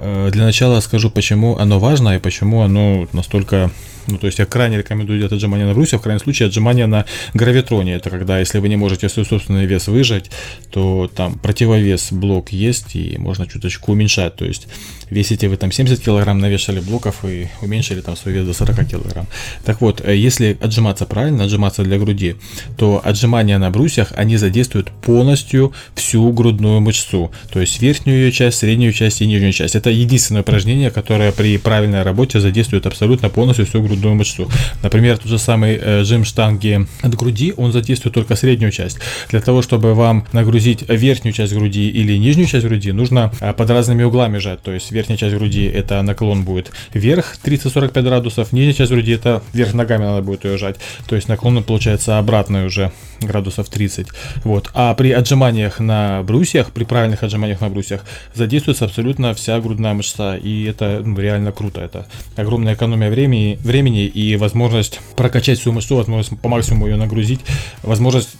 Speaker 3: Э, для начала скажу, почему оно важно и почему оно настолько Ну, то есть я крайне рекомендую делать отжимания на брусьях, в крайнем случае отжимания на гравитроне. Это когда, если вы не можете свой собственный вес выжать, то там противовес блок есть, и можно чуточку уменьшать. То есть весите вы там 70 килограмм, навешали блоков и уменьшили там свой вес до 40 килограмм. Так вот, э, если отжиматься правильно, отжиматься для груди, то отжимания на брусьях, они задействуют полностью всю грудную мышцу. То есть верхнюю ее часть, среднюю часть и нижнюю часть. Это единственное упражнение, которое при правильной работе задействует абсолютно полностью всю грудную мышцу. Например, тот же самый э, жим штанги от груди, он задействует только среднюю часть. Для того, чтобы вам нагрузить верхнюю часть груди или нижнюю часть груди, нужно э, под разными углами жать. То есть верхняя часть груди это наклон будет вверх 30-45 градусов, нижняя часть груди это вверх ногами надо будет ее жать. То есть наклон получается обратный уже градусов 30. Вот. А при отжиманиях на брусьях, при правильных отжиманиях на брусьях, задействуется абсолютно вся грудная мышца. И это ну, реально круто. Это огромная экономия времени, времени и возможность прокачать всю мышцу, возможность по максимуму ее нагрузить, возможность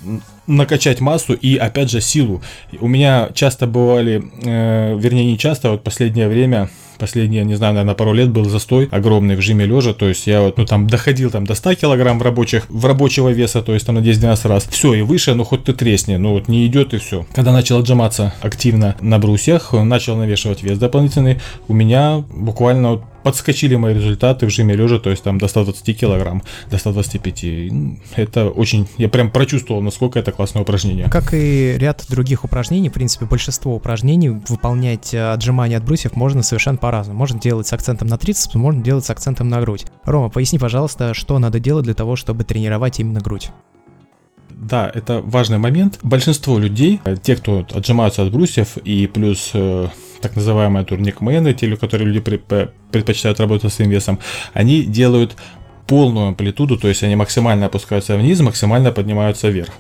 Speaker 3: накачать массу и опять же силу. У меня часто бывали, э, вернее не часто, вот последнее время последние, не знаю, наверное, пару лет был застой огромный в жиме лежа, то есть я вот, ну, там доходил там до 100 килограмм рабочих, в рабочего веса, то есть там на 10-12 раз. Все, и выше, ну хоть ты тресни, ну вот не идет и все. Когда начал отжиматься активно на брусьях, начал навешивать вес дополнительный, у меня буквально вот подскочили мои результаты в жиме лежа, то есть там до 120 килограмм, до 125. Это очень, я прям прочувствовал, насколько это классное упражнение.
Speaker 2: Как и ряд других упражнений, в принципе, большинство упражнений выполнять э, отжимания от брусьев можно совершенно по-разному. Можно делать с акцентом на трицепс, можно делать с акцентом на грудь. Рома, поясни, пожалуйста, что надо делать для того, чтобы тренировать именно грудь.
Speaker 3: Да, это важный момент. Большинство людей, э, те, кто отжимаются от брусьев и плюс э, так называемые турникмены, те, которые люди предпочитают работать со своим весом, они делают полную амплитуду, то есть они максимально опускаются вниз, максимально поднимаются вверх.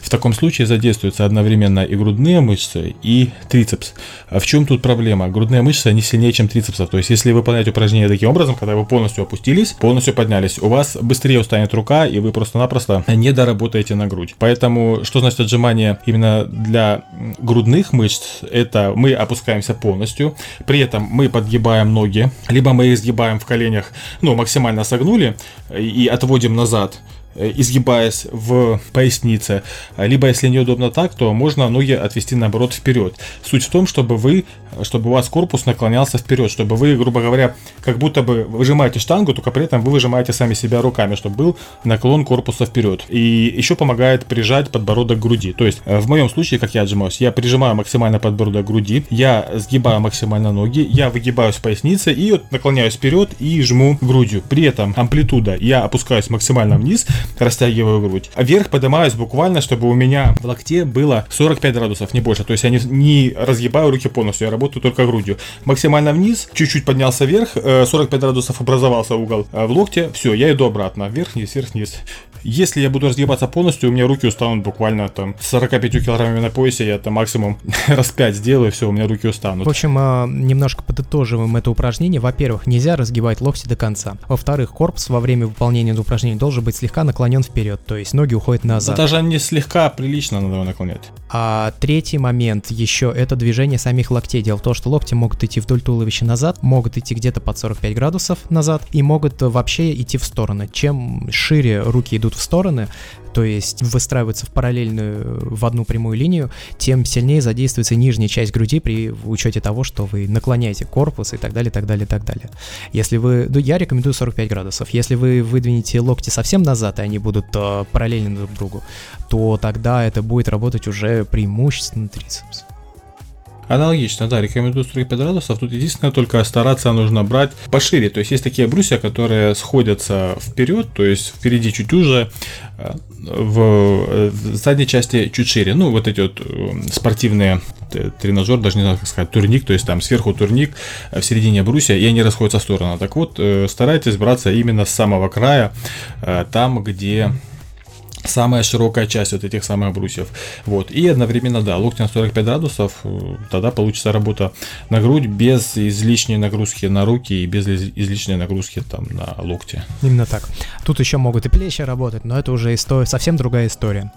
Speaker 3: В таком случае задействуются одновременно и грудные мышцы, и трицепс. А в чем тут проблема? Грудные мышцы, они сильнее, чем трицепса. То есть, если выполнять упражнение таким образом, когда вы полностью опустились, полностью поднялись, у вас быстрее устанет рука, и вы просто-напросто не доработаете на грудь. Поэтому, что значит отжимание именно для грудных мышц? Это мы опускаемся полностью, при этом мы подгибаем ноги, либо мы их сгибаем в коленях, ну, максимально согнули и отводим назад, изгибаясь в пояснице. Либо, если неудобно так, то можно ноги отвести наоборот вперед. Суть в том, чтобы вы, чтобы у вас корпус наклонялся вперед, чтобы вы, грубо говоря, как будто бы выжимаете штангу, только при этом вы выжимаете сами себя руками, чтобы был наклон корпуса вперед. И еще помогает прижать подбородок к груди. То есть, э, в моем случае, как я отжимаюсь, я прижимаю максимально подбородок к груди, я сгибаю максимально ноги, я выгибаюсь в пояснице и наклоняюсь вперед и жму грудью. При этом амплитуда я опускаюсь максимально вниз, растягиваю грудь. А вверх поднимаюсь буквально, чтобы у меня в локте было 45 градусов, не больше. То есть я не, не разгибаю руки полностью, я работаю только грудью. Максимально вниз, чуть-чуть поднялся вверх, 45 э, градусов образовался угол а в локте, все, я иду обратно, вверх-вниз, вверх-вниз. Если я буду разгибаться полностью, у меня руки устанут буквально там 45 килограммами на поясе, я там максимум [laughs] раз 5 сделаю, все, у меня руки устанут.
Speaker 2: В общем, а, немножко подытоживаем это упражнение. Во-первых, нельзя разгибать локти до конца. Во-вторых, корпус во время выполнения этого упражнения должен быть слегка наклонен вперед, то есть ноги уходят назад.
Speaker 3: Да даже не слегка, прилично надо его наклонять.
Speaker 2: А третий момент еще это движение самих локтей. Дело в том, что локти могут идти вдоль туловища назад, могут идти где-то под 45 градусов назад и могут вообще идти в стороны. Чем шире руки идут в стороны, то есть выстраиваются в параллельную, в одну прямую линию, тем сильнее задействуется нижняя часть груди при учете того, что вы наклоняете корпус и так далее, так далее, так далее. Если вы, ну, я рекомендую 45 градусов. Если вы выдвинете локти совсем назад, и они будут э, параллельны друг другу, то тогда это будет работать уже преимущественно трицепс.
Speaker 3: Аналогично, да, рекомендую 45 градусов. Тут единственное, только стараться нужно брать пошире. То есть есть такие брусья, которые сходятся вперед, то есть впереди чуть уже, э, в задней части чуть шире. Ну, вот эти вот э, спортивные тренажер, даже не знаю, как сказать, турник, то есть там сверху турник, в середине брусья, и они расходятся в сторону. Так вот, э, старайтесь браться именно с самого края, там, где самая широкая часть вот этих самых брусьев. Вот. И одновременно, да, локти на 45 градусов, э, тогда получится работа на грудь без излишней нагрузки на руки и без излишней нагрузки там на локти.
Speaker 2: Именно так. Тут еще могут и плечи работать, но это уже история, совсем другая история.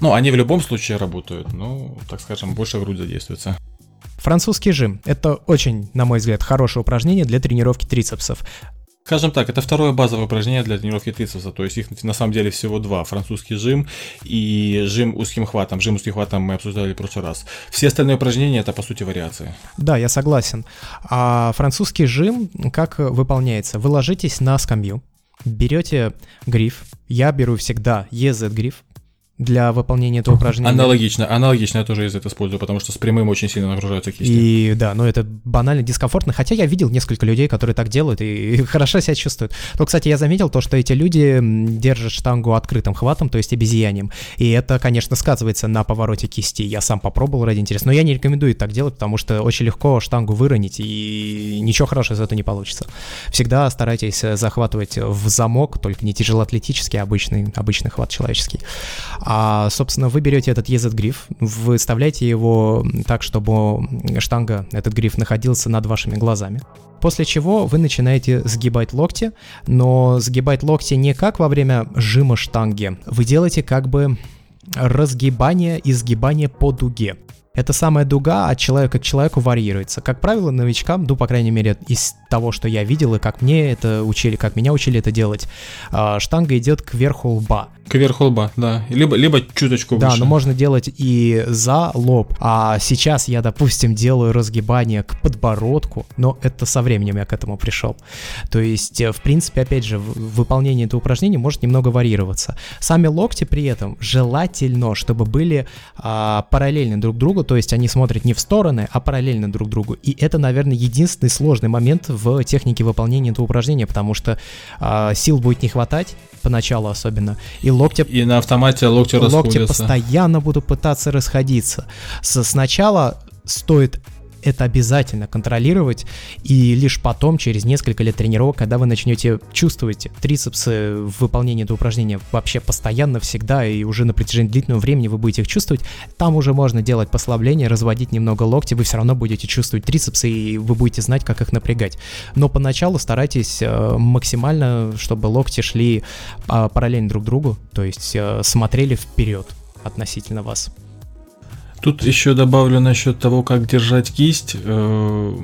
Speaker 3: Ну, они в любом случае работают, но, так скажем, больше грудь задействуется.
Speaker 2: Французский жим – это очень, на мой взгляд, хорошее упражнение для тренировки трицепсов.
Speaker 3: Скажем так, это второе базовое упражнение для тренировки трицепса, то есть их на самом деле всего два. Французский жим и жим узким хватом. Жим узким хватом мы обсуждали в прошлый раз. Все остальные упражнения это по сути вариации.
Speaker 2: Да, я согласен. А французский жим как выполняется? Вы ложитесь на скамью, берете гриф, я беру всегда EZ гриф, для выполнения этого упражнения.
Speaker 3: Аналогично, аналогично я тоже из этого использую, потому что с прямым очень сильно нагружаются кисти.
Speaker 2: И да, но это банально дискомфортно, хотя я видел несколько людей, которые так делают и, [laughs] хорошо себя чувствуют. Но, кстати, я заметил то, что эти люди держат штангу открытым хватом, то есть обезьянем, и это, конечно, сказывается на повороте кисти. Я сам попробовал ради интереса, но я не рекомендую так делать, потому что очень легко штангу выронить, и ничего хорошего из этого не получится. Всегда старайтесь захватывать в замок, только не тяжелоатлетический, а обычный, обычный хват человеческий. А, собственно, вы берете этот EZ гриф, вы вставляете его так, чтобы штанга, этот гриф находился над вашими глазами. После чего вы начинаете сгибать локти, но сгибать локти не как во время жима штанги, вы делаете как бы разгибание и сгибание по дуге. Эта самая дуга от человека к человеку варьируется. Как правило, новичкам, ну, по крайней мере, из того, что я видел и как мне это учили, как меня учили это делать, а, штанга идет к верху лба.
Speaker 3: К верху лба, да. Либо, либо чуточку выше.
Speaker 2: Да, но можно делать и за лоб. А сейчас я, допустим, делаю разгибание к подбородку, но это со временем я к этому пришел. То есть, э, в принципе, опять же, выполнение этого упражнения может немного варьироваться. Сами локти при этом желательно, чтобы были а, параллельны друг другу, то есть они смотрят не в стороны, а параллельно друг другу. И это, наверное, единственный сложный момент в технике выполнения этого упражнения, потому что а, сил будет не хватать, поначалу особенно, и локти...
Speaker 3: И на автомате локти,
Speaker 2: локти
Speaker 3: расходятся.
Speaker 2: постоянно будут пытаться расходиться. С, сначала стоит это обязательно контролировать, и лишь потом, через несколько лет тренировок, когда вы начнете чувствовать трицепсы в выполнении этого упражнения вообще постоянно, всегда, и уже на протяжении длительного времени вы будете их чувствовать, там уже можно делать послабление, разводить немного локти, вы все равно будете чувствовать трицепсы, и вы будете знать, как их напрягать. Но поначалу старайтесь э, максимально, чтобы локти шли а, параллельно друг другу, то есть э, смотрели вперед относительно вас.
Speaker 3: Тут еще добавлю насчет того, как держать кисть. Э,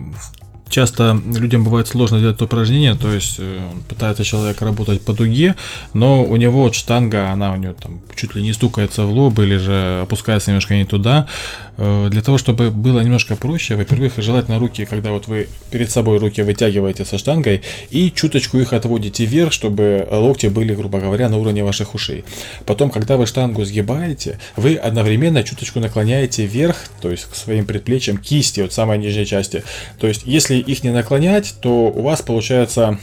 Speaker 3: часто людям бывает сложно делать это упражнение, то есть э, пытается человек работать по дуге, но у него вот штанга, она у него там чуть ли не стукается в лоб или же опускается немножко не туда. Э, для того, чтобы было немножко проще, во-первых, желательно руки, когда вот вы перед собой руки вытягиваете со штангой и чуточку их отводите вверх, чтобы локти были, грубо говоря, на уровне ваших ушей. Потом, когда вы штангу сгибаете, вы одновременно чуточку наклоняете вверх, то есть к своим предплечьям, кисти, вот самой нижней части. То есть, если их не наклонять, то у вас получается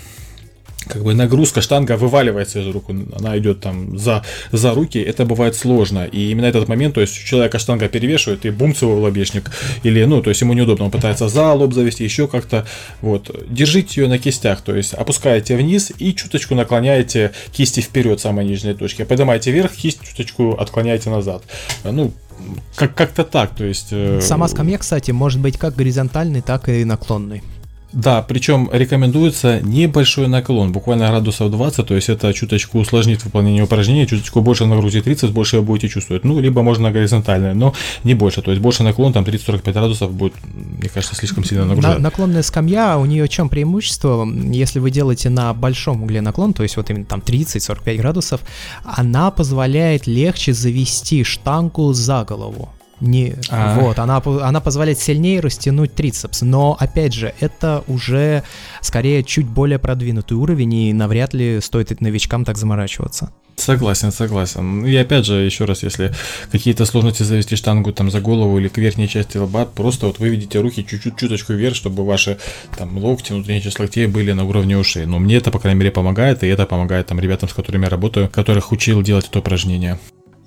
Speaker 3: как бы нагрузка штанга вываливается из рук, она идет там за, за руки, это бывает сложно. И именно этот момент, то есть у человека штанга перевешивает и бумц его в лобешник, или, ну, то есть ему неудобно, он пытается за лоб завести, еще как-то, вот. Держите ее на кистях, то есть опускаете вниз и чуточку наклоняете кисти вперед, самой нижней точки, поднимаете вверх, кисть чуточку отклоняете назад. Ну, как- как-то так, то есть... Э,
Speaker 2: Сама скамья, кстати, может быть как горизонтальной, так и наклонной.
Speaker 3: Да, причем рекомендуется небольшой наклон, буквально градусов 20, то есть это чуточку усложнит выполнение упражнения, чуточку больше нагрузит 30, больше вы будете чувствовать. Ну, либо можно горизонтальное, но не больше, то есть больше наклон, там 30-45 градусов будет, мне кажется, слишком сильно нагружать.
Speaker 2: На, наклонная скамья, у нее в чем преимущество? Если вы делаете на большом угле наклон, то есть вот именно там 30-45 градусов, она позволяет легче завести штангу за голову. Не, а. вот, она, она позволяет сильнее растянуть трицепс, но, опять же, это уже скорее чуть более продвинутый уровень, и навряд ли стоит новичкам так заморачиваться.
Speaker 3: Согласен, согласен. И опять же, еще раз, если какие-то сложности завести штангу там за голову или к верхней части лба, просто вот выведите руки чуть-чуть чуточку вверх, чтобы ваши там локти, внутренние части локтей были на уровне ушей. Но мне это, по крайней мере, помогает, и это помогает там ребятам, с которыми я работаю, которых учил делать это упражнение.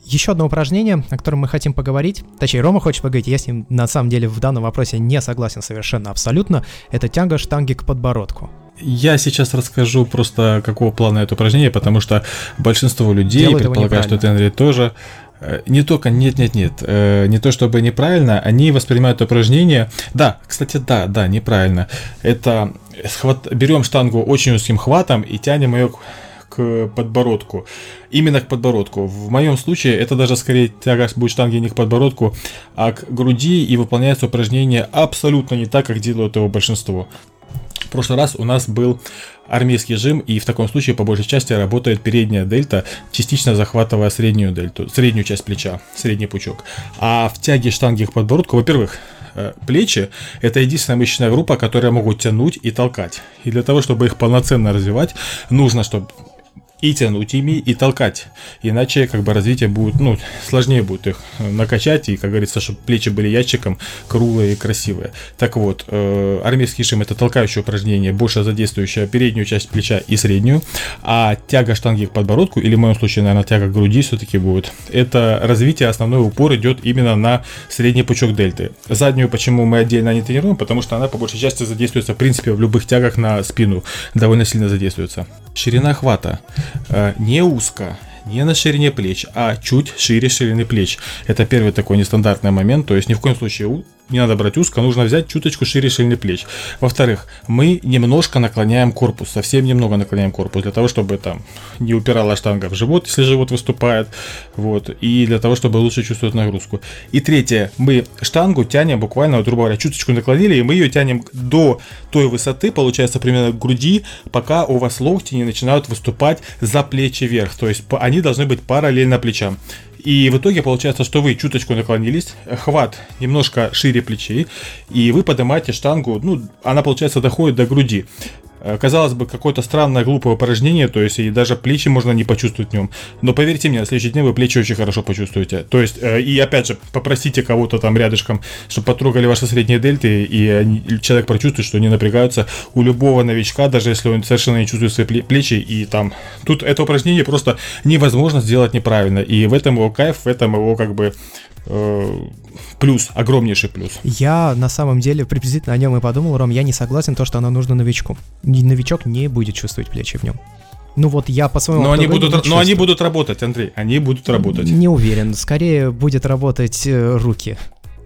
Speaker 2: Еще одно упражнение, о котором мы хотим поговорить, точнее, Рома хочет поговорить, я с ним на самом деле в данном вопросе не согласен совершенно абсолютно, это тяга штанги к подбородку.
Speaker 3: Я сейчас расскажу просто, какого плана это упражнение, потому что большинство людей Делают предполагают, что Тенри тоже э, не только нет, нет, нет, э, не то чтобы неправильно, они воспринимают упражнение. Да, кстати, да, да, неправильно. Это схват, берем штангу очень узким хватом и тянем ее к подбородку. Именно к подбородку. В моем случае это даже скорее тяга будет штанги не к подбородку, а к груди и выполняется упражнение абсолютно не так, как делают его большинство. В прошлый раз у нас был армейский жим, и в таком случае по большей части работает передняя дельта, частично захватывая среднюю дельту, среднюю часть плеча, средний пучок. А в тяге штанги к подбородку, во-первых, э, плечи – это единственная мышечная группа, которая могут тянуть и толкать. И для того, чтобы их полноценно развивать, нужно, чтобы и тянуть ими, и толкать. Иначе как бы развитие будет, ну, сложнее будет их накачать, и, как говорится, чтобы плечи были ящиком, круглые и красивые. Так вот, э, армейский шим это толкающее упражнение, больше задействующее переднюю часть плеча и среднюю, а тяга штанги к подбородку, или в моем случае, наверное, тяга к груди все-таки будет, это развитие, основной упор идет именно на средний пучок дельты. Заднюю почему мы отдельно не тренируем, потому что она по большей части задействуется, в принципе, в любых тягах на спину, довольно сильно задействуется. Ширина хвата. Э, не узко, не на ширине плеч, а чуть шире ширины плеч. Это первый такой нестандартный момент, то есть ни в коем случае не надо брать узко, нужно взять чуточку шире ширины плеч. Во-вторых, мы немножко наклоняем корпус, совсем немного наклоняем корпус, для того, чтобы там не упирала штанга в живот, если живот выступает, вот, и для того, чтобы лучше чувствовать нагрузку. И третье, мы штангу тянем буквально, вот, грубо говоря, чуточку наклонили, и мы ее тянем до той высоты, получается, примерно к груди, пока у вас локти не начинают выступать за плечи вверх, то есть они должны быть параллельно плечам. И в итоге получается, что вы чуточку наклонились, хват немножко шире плечей, и вы поднимаете штангу, ну, она, получается, доходит до груди. Э, казалось бы, какое-то странное, глупое упражнение, то есть и даже плечи можно не почувствовать в нем. Но поверьте мне, на следующий день вы плечи очень хорошо почувствуете. То есть, э, и опять же, попросите кого-то там рядышком, чтобы потрогали ваши средние дельты, и человек прочувствует, что они напрягаются. У любого новичка, даже если он совершенно не чувствует свои плечи, и там... Тут это упражнение просто невозможно сделать неправильно. И в этом его кайф, в этом его как бы плюс, огромнейший плюс.
Speaker 2: Я на самом деле приблизительно о нем и подумал, Ром, я не согласен, то, что оно нужно новичку. Новичок не будет чувствовать плечи в нем. Ну вот я по своему
Speaker 3: но они будут, но они будут работать, Андрей, они будут работать.
Speaker 2: Не уверен, скорее будет работать э, руки.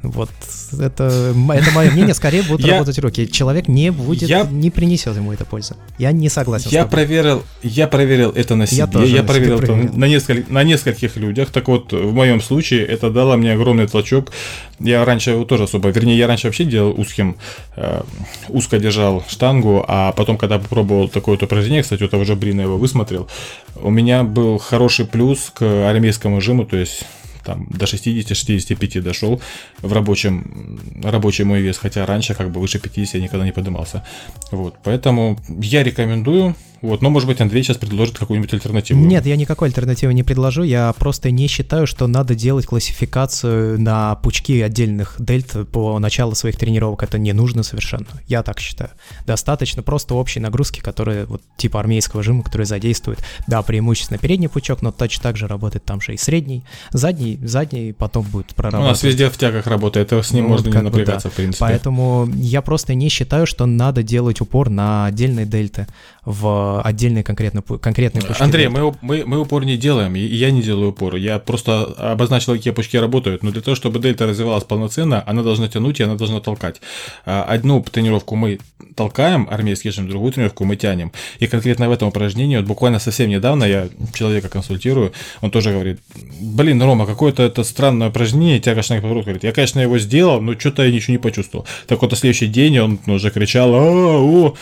Speaker 2: Вот это, это мое мнение, скорее будут я, работать руки. Человек не будет, я, не принесет ему это пользы. Я не согласен.
Speaker 3: Я проверил, я проверил это на себе. Я, тоже я проверил это на, несколь, на нескольких людях. Так вот, в моем случае это дало мне огромный толчок. Я раньше его тоже особо, вернее, я раньше вообще делал узким, э, узко держал штангу, а потом, когда попробовал такое вот упражнение, кстати, у того же Брина его высмотрел, у меня был хороший плюс к армейскому жиму, то есть там до 60-65 дошел в рабочем, рабочий мой вес, хотя раньше как бы выше 50 я никогда не поднимался. Вот, поэтому я рекомендую вот, но, может быть, Андрей сейчас предложит какую-нибудь альтернативу.
Speaker 2: Нет, я никакой альтернативы не предложу. Я просто не считаю, что надо делать классификацию на пучки отдельных дельт по началу своих тренировок. Это не нужно совершенно. Я так считаю. Достаточно просто общей нагрузки, которые вот типа армейского жима, который задействует, да, преимущественно передний пучок, но точно так же работает там же и средний, задний, задний потом будет прорабатывать. У
Speaker 3: нас везде в тягах работает, с ним ну, можно не напрягаться, бы, да. в принципе.
Speaker 2: Поэтому я просто не считаю, что надо делать упор на отдельные дельты в отдельные конкретно, конкретные
Speaker 3: пучки. Андрей, мы, мы, мы упор не делаем, и я не делаю упор. Я просто обозначил, какие пучки работают. Но для того, чтобы дельта развивалась полноценно, она должна тянуть и она должна толкать. А, одну тренировку мы толкаем армейский жим, другую тренировку мы тянем. И конкретно в этом упражнении, вот буквально совсем недавно я человека консультирую, он тоже говорит, блин, Рома, какое-то это странное упражнение, тягочный поворот. Говорит, я, конечно, его сделал, но что-то я ничего не почувствовал. Так вот, на следующий день он уже кричал, а, о,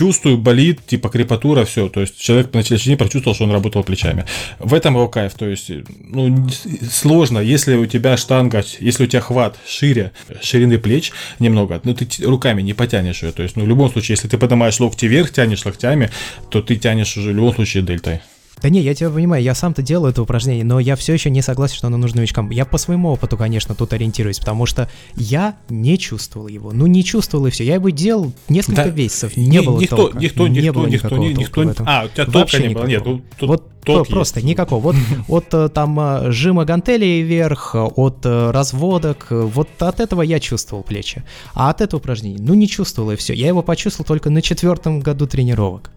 Speaker 3: чувствую, болит, типа крепатура, все. То есть человек на день прочувствовал, что он работал плечами. В этом его кайф. То есть, ну, сложно, если у тебя штанга, если у тебя хват шире, ширины плеч немного, ну, ты руками не потянешь ее. То есть, ну, в любом случае, если ты поднимаешь локти вверх, тянешь локтями, то ты тянешь уже в любом случае дельтой.
Speaker 2: Да не, я тебя понимаю, я сам-то делаю это упражнение, но я все еще не согласен, что оно нужно новичкам. Я по своему опыту, конечно, тут ориентируюсь, потому что я не чувствовал его. Ну, не чувствовал и все. Я его делал несколько да, месяцев, не ни, было
Speaker 3: никто,
Speaker 2: толка.
Speaker 3: Никто, не никто, было никто, никто, никто,
Speaker 2: этом.
Speaker 3: А, у тебя Вообще толка не было, нет, тут,
Speaker 2: вот то, просто никакого. Вот [laughs] от э, там э, жима гантелей вверх, от э, разводок, вот от этого я чувствовал плечи. А от этого упражнения, ну, не чувствовал и все. Я его почувствовал только на четвертом году тренировок.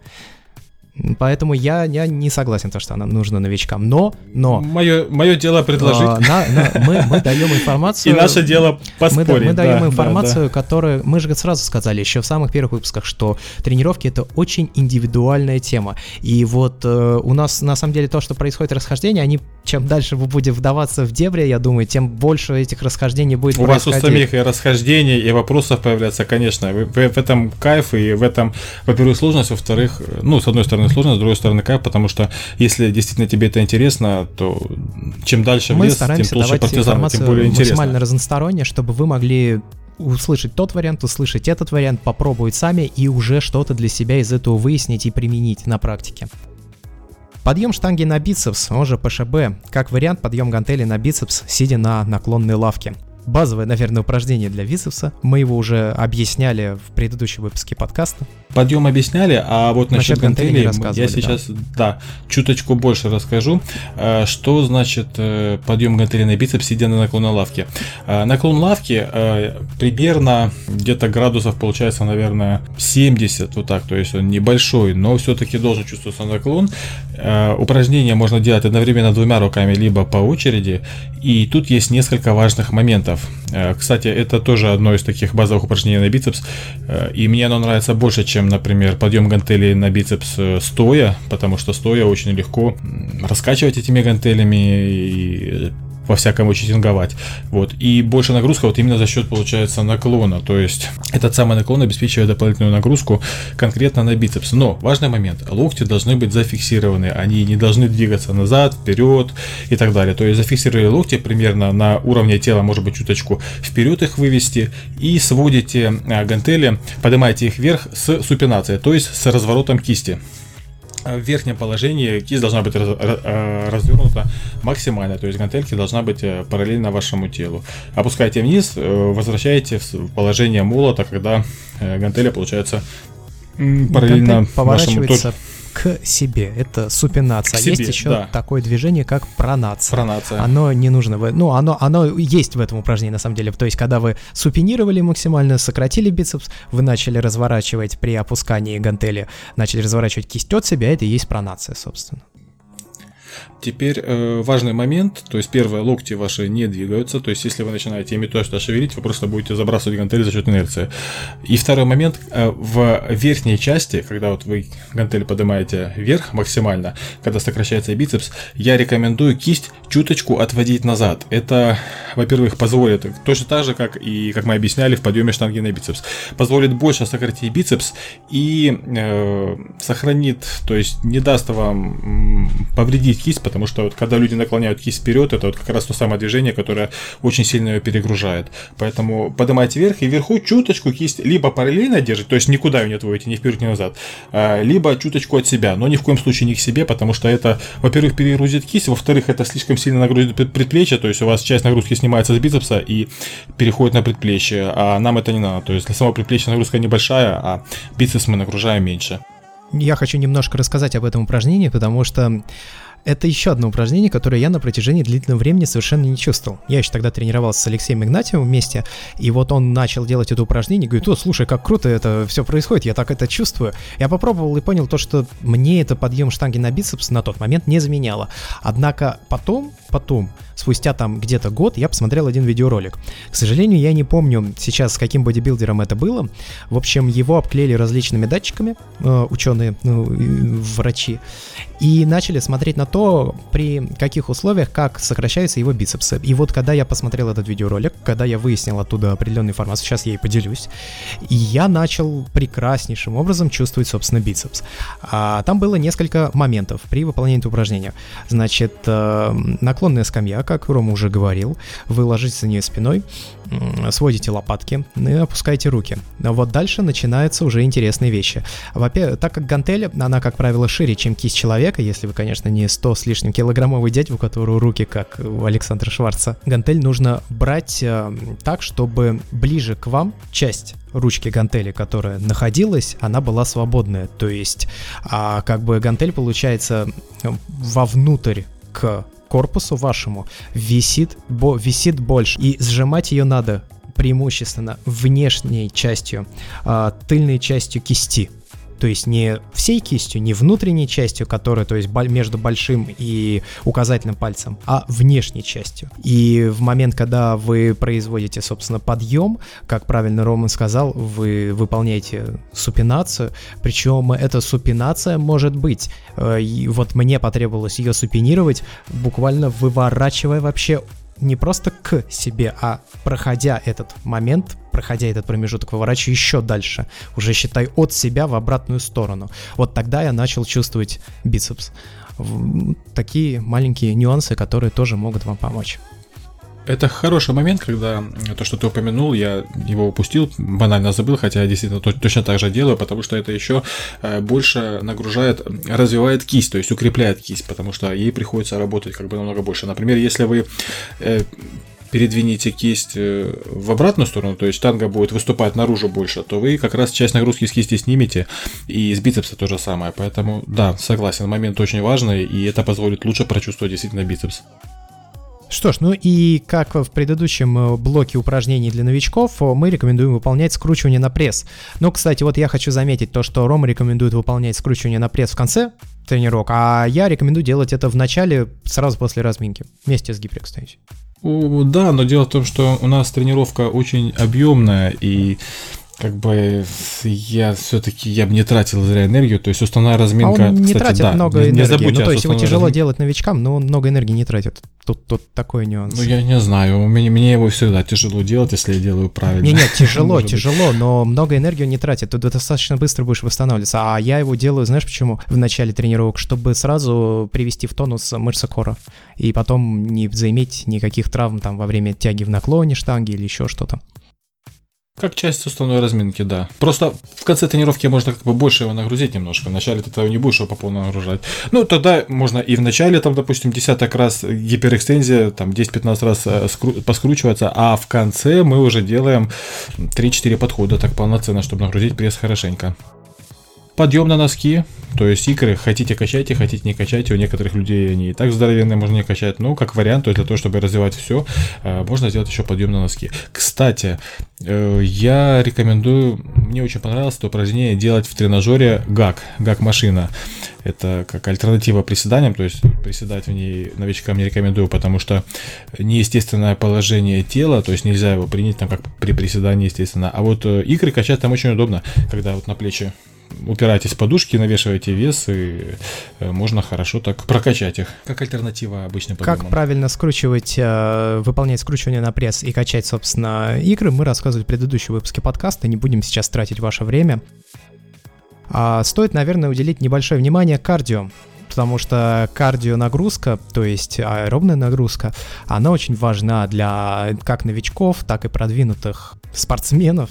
Speaker 2: Поэтому я, я не согласен, то, что она нужна новичкам. Но, но...
Speaker 3: Мое, мое дело предложить. А,
Speaker 2: на, на, мы, мы даем информацию... [laughs]
Speaker 3: И наше дело поспорить.
Speaker 2: Мы, мы даем да, информацию, да, да. которую... Мы же сразу сказали еще в самых первых выпусках, что тренировки — это очень индивидуальная тема. И вот э, у нас, на самом деле, то, что происходит расхождение, они, чем дальше вы будете вдаваться в дебри, я думаю, тем больше этих расхождений будет
Speaker 3: у происходить. Вас у самих и расхождений, и вопросов появляется, конечно. В, в, в этом кайф, и в этом, во-первых, сложность, во-вторых, ну, с одной стороны, стороны сложно, с другой стороны кайф, потому что если действительно тебе это интересно, то чем дальше
Speaker 2: Мы
Speaker 3: в лес, тем
Speaker 2: толще партизан, тем более интересно. максимально разносторонне, чтобы вы могли услышать тот вариант, услышать этот вариант, попробовать сами и уже что-то для себя из этого выяснить и применить на практике. Подъем штанги на бицепс, он же ПШБ, как вариант подъем гантели на бицепс, сидя на наклонной лавке базовое, наверное, упражнение для бицепса. Мы его уже объясняли в предыдущем выпуске подкаста.
Speaker 3: Подъем объясняли, а вот насчет, насчет гантелей я сейчас, да. да, чуточку больше расскажу. Э, что значит э, подъем гантелей на бицепс, сидя на наклон лавки? Э, наклон лавки примерно где-то градусов получается, наверное, 70, вот так, то есть он небольшой, но все-таки должен чувствоваться наклон. Упражнение можно делать одновременно двумя руками, либо по очереди, и тут есть несколько важных моментов моментов. Э, кстати, это тоже одно из таких базовых упражнений на бицепс. Э, и мне оно нравится больше, чем, например, подъем гантелей на бицепс э, стоя, потому что стоя очень легко раскачивать этими гантелями и во всяком учетинговать. Вот. И больше нагрузка вот именно за счет, получается, наклона. То есть этот самый наклон обеспечивает дополнительную нагрузку конкретно на бицепс. Но важный момент. Локти должны быть зафиксированы. Они не должны двигаться назад, вперед и так далее. То есть зафиксировали локти примерно на уровне тела, может быть, чуточку вперед их вывести и сводите а, гантели, поднимаете их вверх с супинацией, то есть с разворотом кисти. Э, в верхнем положении кисть должна быть раз, э, развернута максимально, то есть гантельки должна быть э, параллельно вашему телу. Опускайте вниз, возвращаете в положение молота, когда гантеля получается параллельно вашему
Speaker 2: телу к себе. Это супинация. К есть еще да. такое движение, как пронация.
Speaker 3: Пронация.
Speaker 2: Оно не нужно. Ну, оно, оно есть в этом упражнении, на самом деле. То есть, когда вы супинировали максимально, сократили бицепс, вы начали разворачивать при опускании гантели, начали разворачивать кисть от себя, это и есть пронация, собственно.
Speaker 3: Теперь э, важный момент, то есть первое, локти ваши не двигаются, то есть если вы начинаете ими то что шевелить, вы просто будете забрасывать гантели за счет инерции. И второй момент, э, в верхней части, когда вот вы гантели поднимаете вверх максимально, когда сокращается бицепс, я рекомендую кисть чуточку отводить назад. Это, во-первых, позволит, точно так же, как и как мы объясняли в подъеме штанги на бицепс, позволит больше сократить бицепс и э, сохранит, то есть не даст вам повредить кисть, потому что вот когда люди наклоняют кисть вперед, это вот как раз то самое движение, которое очень сильно ее перегружает. Поэтому поднимайте вверх и вверху чуточку кисть либо параллельно держите, то есть никуда ее не отводите, ни вперед, ни назад, а, либо чуточку от себя, но ни в коем случае не к себе, потому что это, во-первых, перегрузит кисть, во-вторых, это слишком сильно нагрузит предплечье, то есть у вас часть нагрузки снимается с бицепса и переходит на предплечье, а нам это не надо, то есть для самого предплечья нагрузка небольшая, а бицепс мы нагружаем меньше.
Speaker 2: Я хочу немножко рассказать об этом упражнении, потому что это еще одно упражнение, которое я на протяжении длительного времени совершенно не чувствовал. Я еще тогда тренировался с Алексеем Игнатьевым вместе, и вот он начал делать это упражнение, говорит, о, слушай, как круто это все происходит, я так это чувствую. Я попробовал и понял то, что мне это подъем штанги на бицепс на тот момент не заменяло. Однако потом, потом, спустя там где-то год, я посмотрел один видеоролик. К сожалению, я не помню сейчас, с каким бодибилдером это было. В общем, его обклеили различными датчиками, э, ученые, ну, врачи, и начали смотреть на то, при каких условиях, как сокращаются его бицепсы. И вот когда я посмотрел этот видеоролик, когда я выяснил оттуда определенную информацию, сейчас я ей поделюсь, я начал прекраснейшим образом чувствовать, собственно, бицепс. А, там было несколько моментов при выполнении этого упражнения. Значит, э, наклонная скамья, как Рома уже говорил, вы ложитесь за нее спиной, сводите лопатки и опускаете руки. Вот дальше начинаются уже интересные вещи. Во-первых, так как гантель, она, как правило, шире, чем кисть человека, если вы, конечно, не 100 с лишним килограммовый дядь, у которого руки, как у Александра Шварца, гантель нужно брать э, так, чтобы ближе к вам часть ручки гантели, которая находилась, она была свободная. То есть, а, как бы гантель получается э, вовнутрь к корпусу вашему висит, бо, висит больше. И сжимать ее надо преимущественно внешней частью, а, тыльной частью кисти. То есть не всей кистью, не внутренней частью, которая, то есть между большим и указательным пальцем, а внешней частью. И в момент, когда вы производите, собственно, подъем, как правильно Роман сказал, вы выполняете супинацию, причем эта супинация может быть, э, вот мне потребовалось ее супинировать, буквально выворачивая вообще не просто к себе, а проходя этот момент, проходя этот промежуток, выворачиваю еще дальше, уже считай от себя в обратную сторону. Вот тогда я начал чувствовать бицепс. Такие маленькие нюансы, которые тоже могут вам помочь.
Speaker 3: Это хороший момент, когда то, что ты упомянул, я его упустил, банально забыл, хотя я действительно точно так же делаю, потому что это еще э, больше нагружает, развивает кисть, то есть укрепляет кисть, потому что ей приходится работать как бы намного больше. Например, если вы э, передвините кисть э, в обратную сторону, то есть штанга будет выступать наружу больше, то вы как раз часть нагрузки с кисти снимете, и с бицепса то же самое. Поэтому, да, согласен, момент очень важный, и это позволит лучше прочувствовать действительно бицепс.
Speaker 2: Что ж, ну и как в предыдущем э, блоке упражнений для новичков, э, мы рекомендуем выполнять скручивание на пресс. Но, кстати, вот я хочу заметить то, что Рома рекомендует выполнять скручивание на пресс в конце тренировок, а я рекомендую делать это в начале, сразу после разминки, вместе с гиперэкстенсией.
Speaker 3: Да, но дело в том, что у нас тренировка очень объемная, и как бы я все-таки я бы не тратил зря энергию, то есть основная разминка.
Speaker 2: А он не кстати, тратит да, много не, энергии. Не забудьте ну, то есть его тяжело размин... делать новичкам, но он много энергии не тратит. Тут, тут такой нюанс.
Speaker 3: Ну, я не знаю, мне, мне его всегда тяжело делать, если я делаю правильно.
Speaker 2: Не, нет, [laughs] тяжело, тяжело, но много энергии он не тратит. Тут достаточно быстро будешь восстанавливаться. А я его делаю, знаешь почему? В начале тренировок, чтобы сразу привести в тонус мышцы кора. И потом не заиметь никаких травм там во время тяги в наклоне штанги или еще что-то.
Speaker 3: Как часть основной разминки, да. Просто в конце тренировки можно как бы больше его нагрузить немножко. Вначале ты этого не будешь его по полной нагружать. Ну, тогда можно и в начале, там, допустим, десяток раз гиперэкстензия, там, 10-15 раз э, скру- поскручиваться, а в конце мы уже делаем 3-4 подхода так полноценно, чтобы нагрузить пресс хорошенько подъем на носки, то есть икры хотите качайте, хотите не качайте. У некоторых людей они и так здоровенные, можно не качать. Но как вариант, то есть для того, чтобы развивать все, э, можно сделать еще подъем на носки. Кстати, э, я рекомендую, мне очень понравилось это упражнение делать в тренажере ГАК, ГАК-машина. Это как альтернатива приседаниям, то есть приседать в ней новичкам не рекомендую, потому что неестественное положение тела, то есть нельзя его принять там как при приседании, естественно. А вот э, икры качать там очень удобно, когда вот на плечи упираетесь в подушки, навешиваете вес, и э, можно хорошо так прокачать их, как альтернатива обычным
Speaker 2: подъемам. Как правильно скручивать, э, выполнять скручивание на пресс и качать, собственно, игры, мы рассказывали в предыдущем выпуске подкаста, не будем сейчас тратить ваше время. А стоит, наверное, уделить небольшое внимание кардио, потому что кардио нагрузка, то есть аэробная нагрузка, она очень важна для как новичков, так и продвинутых спортсменов,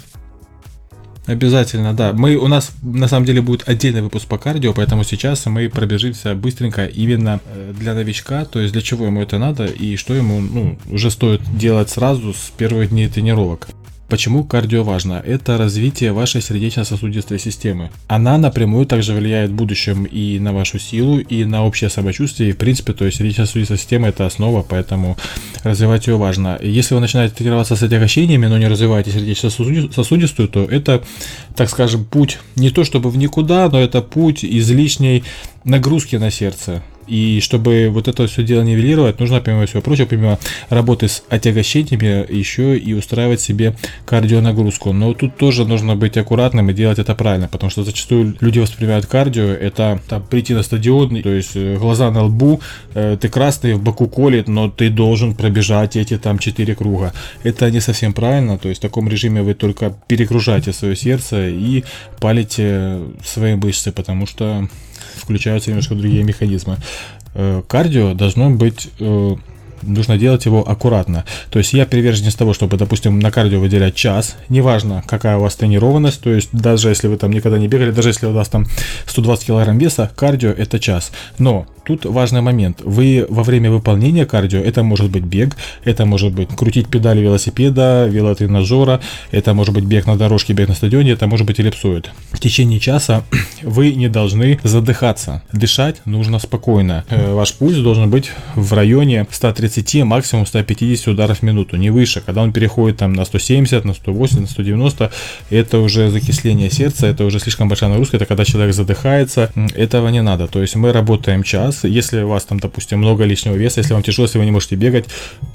Speaker 3: Обязательно, да. Мы, у нас на самом деле будет отдельный выпуск по кардио, поэтому сейчас мы пробежимся быстренько именно э, для новичка, то есть для чего ему это надо и что ему ну, уже стоит делать сразу с первых дней тренировок. Почему кардио важно? Это развитие вашей сердечно-сосудистой системы. Она напрямую также влияет в будущем и на вашу силу, и на общее самочувствие. И в принципе, то есть сердечно-сосудистая система это основа, поэтому развивать ее важно. Если вы начинаете тренироваться с отягощениями, но не развиваете сердечно-сосудистую, то это, так скажем, путь не то чтобы в никуда, но это путь излишней нагрузки на сердце. И чтобы вот это все дело нивелировать, нужно, помимо всего прочего, помимо работы с отягощениями, еще и устраивать себе кардионагрузку. Но тут тоже нужно быть аккуратным и делать это правильно, потому что зачастую люди воспринимают кардио, это там, прийти на стадион, то есть э, глаза на лбу, э, ты красный, в боку колет, но ты должен пробежать эти там 4 круга. Это не совсем правильно, то есть в таком режиме вы только перегружаете свое сердце и палите свои мышцы, потому что включаются немножко другие механизмы. Э, кардио должно быть э, нужно делать его аккуратно. То есть я приверженец того, чтобы, допустим, на кардио выделять час, неважно, какая у вас тренированность, то есть даже если вы там никогда не бегали, даже если у вас там 120 килограмм веса, кардио это час. Но тут важный момент. Вы во время выполнения кардио, это может быть бег, это может быть крутить педали велосипеда, велотренажера, это может быть бег на дорожке, бег на стадионе, это может быть эллипсоид. В течение часа [clears throat] вы не должны задыхаться. Дышать нужно спокойно. Э, ваш пульс должен быть в районе 130, максимум 150 ударов в минуту, не выше. Когда он переходит там на 170, на 180, на 190, это уже закисление сердца, это уже слишком большая нагрузка, это когда человек задыхается. Этого не надо. То есть мы работаем час. Если у вас там, допустим, много лишнего веса, если вам тяжело, если вы не можете бегать,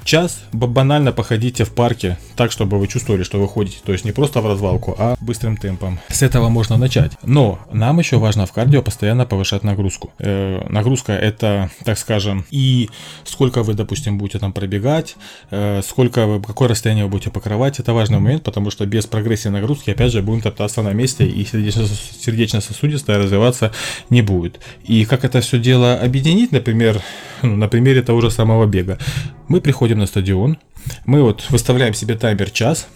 Speaker 3: час банально походите в парке так, чтобы вы чувствовали, что вы ходите. То есть не просто в развалку, а быстрым темпом. С этого можно начать. Но нам еще важно в кардио постоянно повышать нагрузку. Э, нагрузка это, так скажем, и сколько вы, допустим, будете там пробегать, э, сколько вы, какое расстояние вы будете покрывать, это важный момент, потому что без прогрессии нагрузки, опять же, будем топтаться на месте и сердечно-сосудистая развиваться не будет. И как это все дело объединить, например, ну, на примере того же самого бега. Мы приходим на стадион, мы вот выставляем себе таймер час,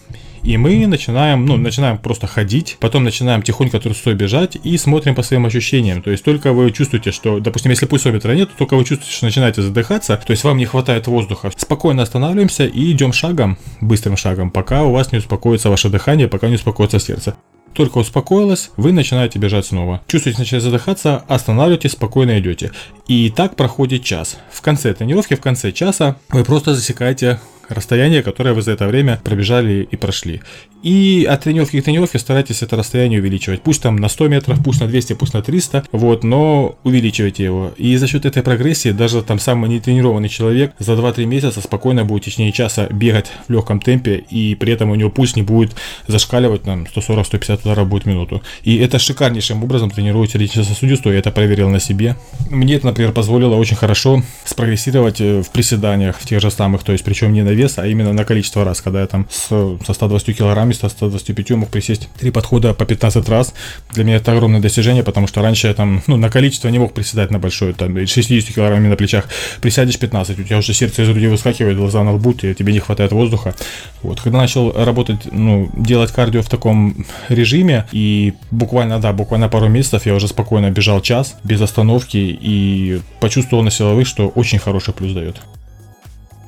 Speaker 3: и мы начинаем, ну, начинаем просто ходить, потом начинаем тихонько трусой бежать и смотрим по своим ощущениям. То есть только вы чувствуете, что, допустим, если пульсометра нет, только вы чувствуете, что начинаете задыхаться, то есть вам не хватает воздуха. Спокойно останавливаемся и идем шагом, быстрым шагом, пока у вас не успокоится ваше дыхание, пока не успокоится сердце. Только успокоилось, вы начинаете бежать снова. Чувствуете, начинаете задыхаться, останавливаетесь, спокойно идете. И так проходит час. В конце тренировки, в конце часа вы просто засекаете расстояние, которое вы за это время пробежали и прошли. И от тренировки к тренировке старайтесь это расстояние увеличивать. Пусть там на 100 метров, пусть на 200, пусть на 300, вот, но увеличивайте его. И за счет этой прогрессии даже там самый нетренированный человек за 2-3 месяца спокойно будет в течение часа бегать в легком темпе, и при этом у него пульс не будет зашкаливать, там 140-150 ударов будет в минуту. И это шикарнейшим образом тренирует сердечно-сосудистую, я это проверил на себе. Мне это, например, позволило очень хорошо спрогрессировать э, в приседаниях, в тех же самых, то есть причем не на вес, а именно на количество раз, когда я там с, со 120 килограммами, со 125 мог присесть три подхода по 15 раз. Для меня это огромное достижение, потому что раньше я там, ну, на количество не мог приседать на большое, там, 60 килограммами на плечах. Присядешь 15, у тебя уже сердце из груди выскакивает, глаза на лбу, и тебе не хватает воздуха. Вот, когда начал работать, ну, делать кардио в таком режиме, и буквально, да, буквально пару месяцев я уже спокойно бежал час, без остановки, и почувствовал на силовых, что очень хороший плюс дает.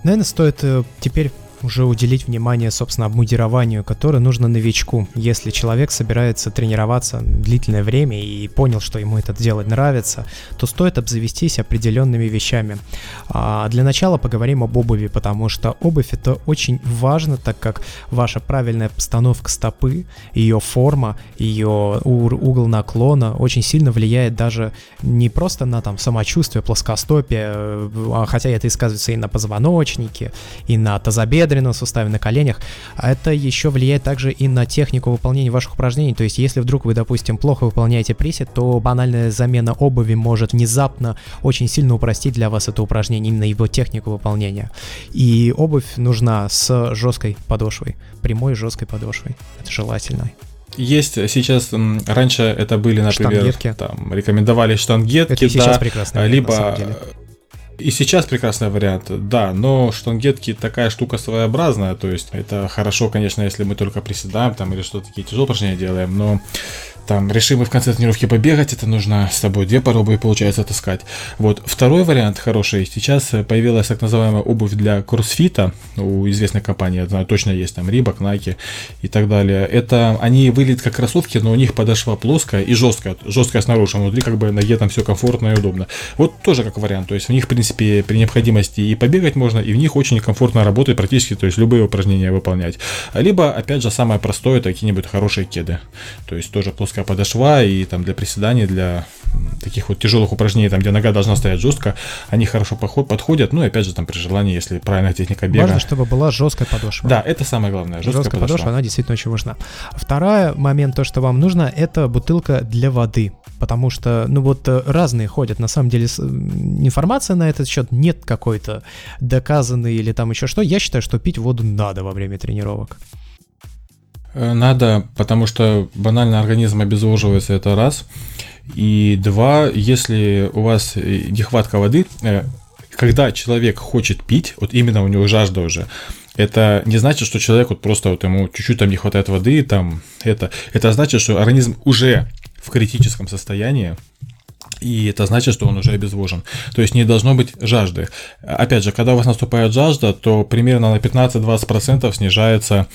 Speaker 2: Наверное, стоит э, теперь уже уделить внимание, собственно, обмундированию, которое нужно новичку. Если человек собирается тренироваться длительное время и понял, что ему это делать нравится, то стоит обзавестись определенными вещами. А для начала поговорим об обуви, потому что обувь это очень важно, так как ваша правильная постановка стопы, ее форма, ее угол наклона очень сильно влияет даже не просто на там самочувствие, плоскостопие, э, а хотя это и сказывается и на позвоночнике, и на тазобедренном тазобедренном суставе, на коленях, а это еще влияет также и на технику выполнения ваших упражнений. То есть, если вдруг вы, допустим, плохо выполняете присед, то банальная замена обуви может внезапно очень сильно упростить для вас это упражнение, именно его технику выполнения. И обувь нужна с жесткой подошвой, прямой жесткой подошвой. Это желательно.
Speaker 3: Есть сейчас, раньше это были, например, штангетки. там рекомендовали штангетки, это
Speaker 2: сейчас да, прекрасно,
Speaker 3: либо и сейчас прекрасный вариант, да, но штангетки такая штука своеобразная, то есть это хорошо, конечно, если мы только приседаем там или что-то такие тяжелые упражнения делаем, но там решим мы в конце тренировки побегать, это нужно с собой две пробы, получается, таскать. Вот. Второй вариант хороший. Сейчас появилась так называемая обувь для кроссфита у известной компании, я знаю, точно есть, там Reebok, Nike и так далее. Это они выглядят как кроссовки, но у них подошва плоская и жесткая, жесткая снаружи, а внутри как бы ноге там все комфортно и удобно. Вот тоже как вариант, то есть в них, в принципе, при необходимости и побегать можно, и в них очень комфортно работать практически, то есть любые упражнения выполнять. Либо, опять же, самое простое, это какие-нибудь хорошие кеды, то есть тоже плоская узкая подошва, и там для приседаний, для таких вот тяжелых упражнений, там, где нога должна стоять жестко, они хорошо подходят. Ну и опять же, там при желании, если правильная техника бега.
Speaker 2: Важно, чтобы была жесткая подошва.
Speaker 3: Да, это самое главное.
Speaker 2: Жесткая, жесткая подошва. подошва, она действительно очень важна. Второй момент, то, что вам нужно, это бутылка для воды. Потому что, ну вот, э, разные ходят. На самом деле, информация на этот счет нет какой-то доказанной или там еще что. Я считаю, что пить воду надо во время тренировок.
Speaker 3: Э, надо, потому что банально организм обезвоживается, это раз. И два, если у вас э, нехватка воды, э, когда человек хочет пить, вот именно у него жажда уже, это не значит, что человек вот просто вот ему чуть-чуть там не хватает воды, там это, это значит, что организм уже в критическом состоянии, и это значит, что он уже обезвожен. То есть не должно быть жажды. Опять же, когда у вас наступает жажда, то примерно на 15-20% снижается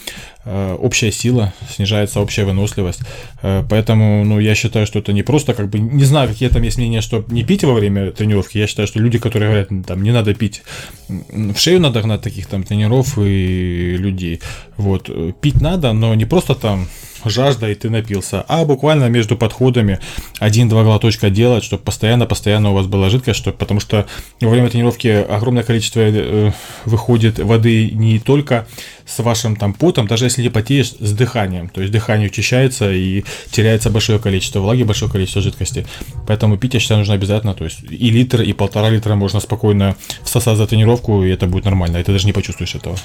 Speaker 3: э, общая сила, снижается общая выносливость. Э, поэтому, ну, я считаю, что это не просто как бы, не знаю, какие там есть мнения, что не пить во время тренировки. Я считаю, что люди, которые говорят, там, не надо пить, в шею надо гнать таких там тренеров и людей. Вот, э, пить надо, но не просто там жажда и ты напился, а буквально между подходами один-два глоточка делать, чтобы постоянно-постоянно у вас была жидкость, чтобы, потому что во время тренировки огромное количество э, выходит воды не только с вашим там потом, даже если не потеешь, с дыханием, то есть дыхание учащается и теряется большое количество влаги, большое количество жидкости, поэтому пить, я считаю, нужно обязательно, то есть и литр, и полтора литра можно спокойно всосать за тренировку, и это будет нормально, и ты даже не почувствуешь этого.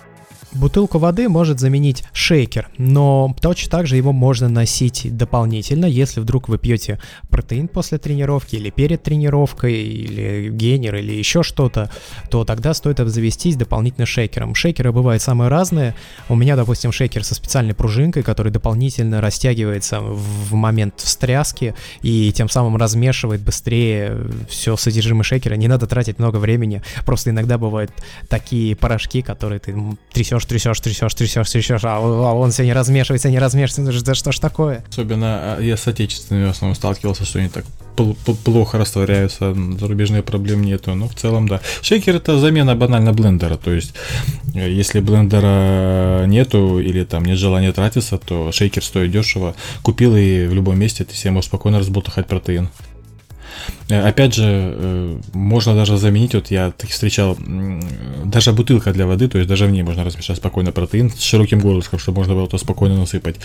Speaker 2: Бутылку воды может заменить шейкер, но точно так же его можно носить дополнительно, если вдруг вы пьете протеин после тренировки или перед тренировкой, или генер, или еще что-то, то тогда стоит обзавестись дополнительно шейкером. Шейкеры бывают самые разные. У меня, допустим, шейкер со специальной пружинкой, который дополнительно растягивается в момент встряски и тем самым размешивает быстрее все содержимое шейкера. Не надо тратить много времени. Просто иногда бывают такие порошки, которые ты трясешь трясешь, трясешь, трясешь, трясешь, трясешь, а, а он все не размешивается, не размешивается, да что ж такое?
Speaker 3: Особенно а, я с отечественными в основном сталкивался, что они так плохо растворяются, зарубежных проблем нету, но в целом да. Шейкер это замена банально блендера, то есть э, если блендера нету или там нет желания тратиться, то шейкер стоит дешево, купил и в любом месте ты себе можешь спокойно разболтахать протеин. Э, опять же, э, можно даже заменить, вот я встречал, даже бутылка для воды, то есть даже в ней можно размешать спокойно протеин с широким горлышком, чтобы можно было то спокойно насыпать.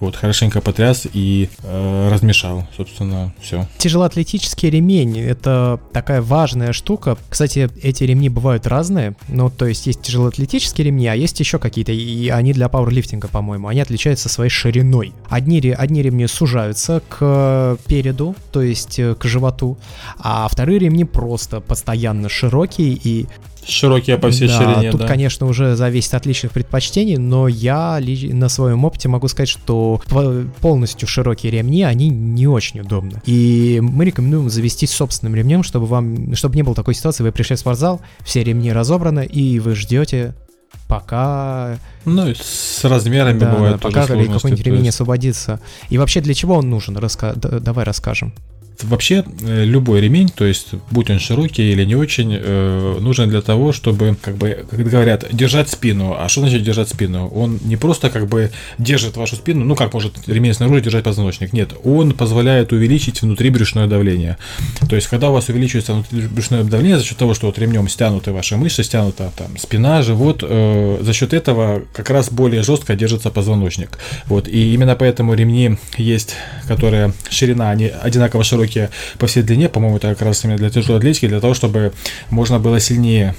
Speaker 3: Вот, хорошенько потряс и э, размешал, собственно, все.
Speaker 2: Тяжелоатлетический ремень – это такая важная штука. Кстати, эти ремни бывают разные, ну, то есть есть тяжелоатлетические ремни, а есть еще какие-то, и они для пауэрлифтинга, по-моему, они отличаются своей шириной. Одни, одни ремни сужаются к переду, то есть к животу, а вторые ремни просто постоянно широкие и
Speaker 3: Широкие по всей
Speaker 2: да,
Speaker 3: ширине,
Speaker 2: тут,
Speaker 3: да.
Speaker 2: конечно, уже зависит от личных предпочтений, но я на своем опыте могу сказать, что полностью широкие ремни, они не очень удобны. И мы рекомендуем завести собственным ремнем, чтобы вам, чтобы не было такой ситуации, вы пришли в спортзал, все ремни разобраны, и вы ждете пока...
Speaker 3: Ну, с размерами
Speaker 2: да,
Speaker 3: бывает
Speaker 2: да, пока какой-нибудь ремень есть... освободится. И вообще для чего он нужен? Раска... Давай расскажем.
Speaker 3: Вообще э, любой ремень, то есть будь он широкий или не очень, э, нужен для того, чтобы, как бы, как говорят, держать спину. А что значит держать спину? Он не просто как бы держит вашу спину, ну как может ремень снаружи держать позвоночник. Нет, он позволяет увеличить внутрибрюшное давление. То есть, когда у вас увеличивается внутрибрюшное давление за счет того, что вот ремнем стянуты ваши мышцы, стянута там спина, живот, э, за счет этого как раз более жестко держится позвоночник. Вот, и именно поэтому ремни есть, которые ширина, они одинаково широкие широкие по всей длине, по-моему, это как раз именно для тяжелой атлетики, для того, чтобы можно было сильнее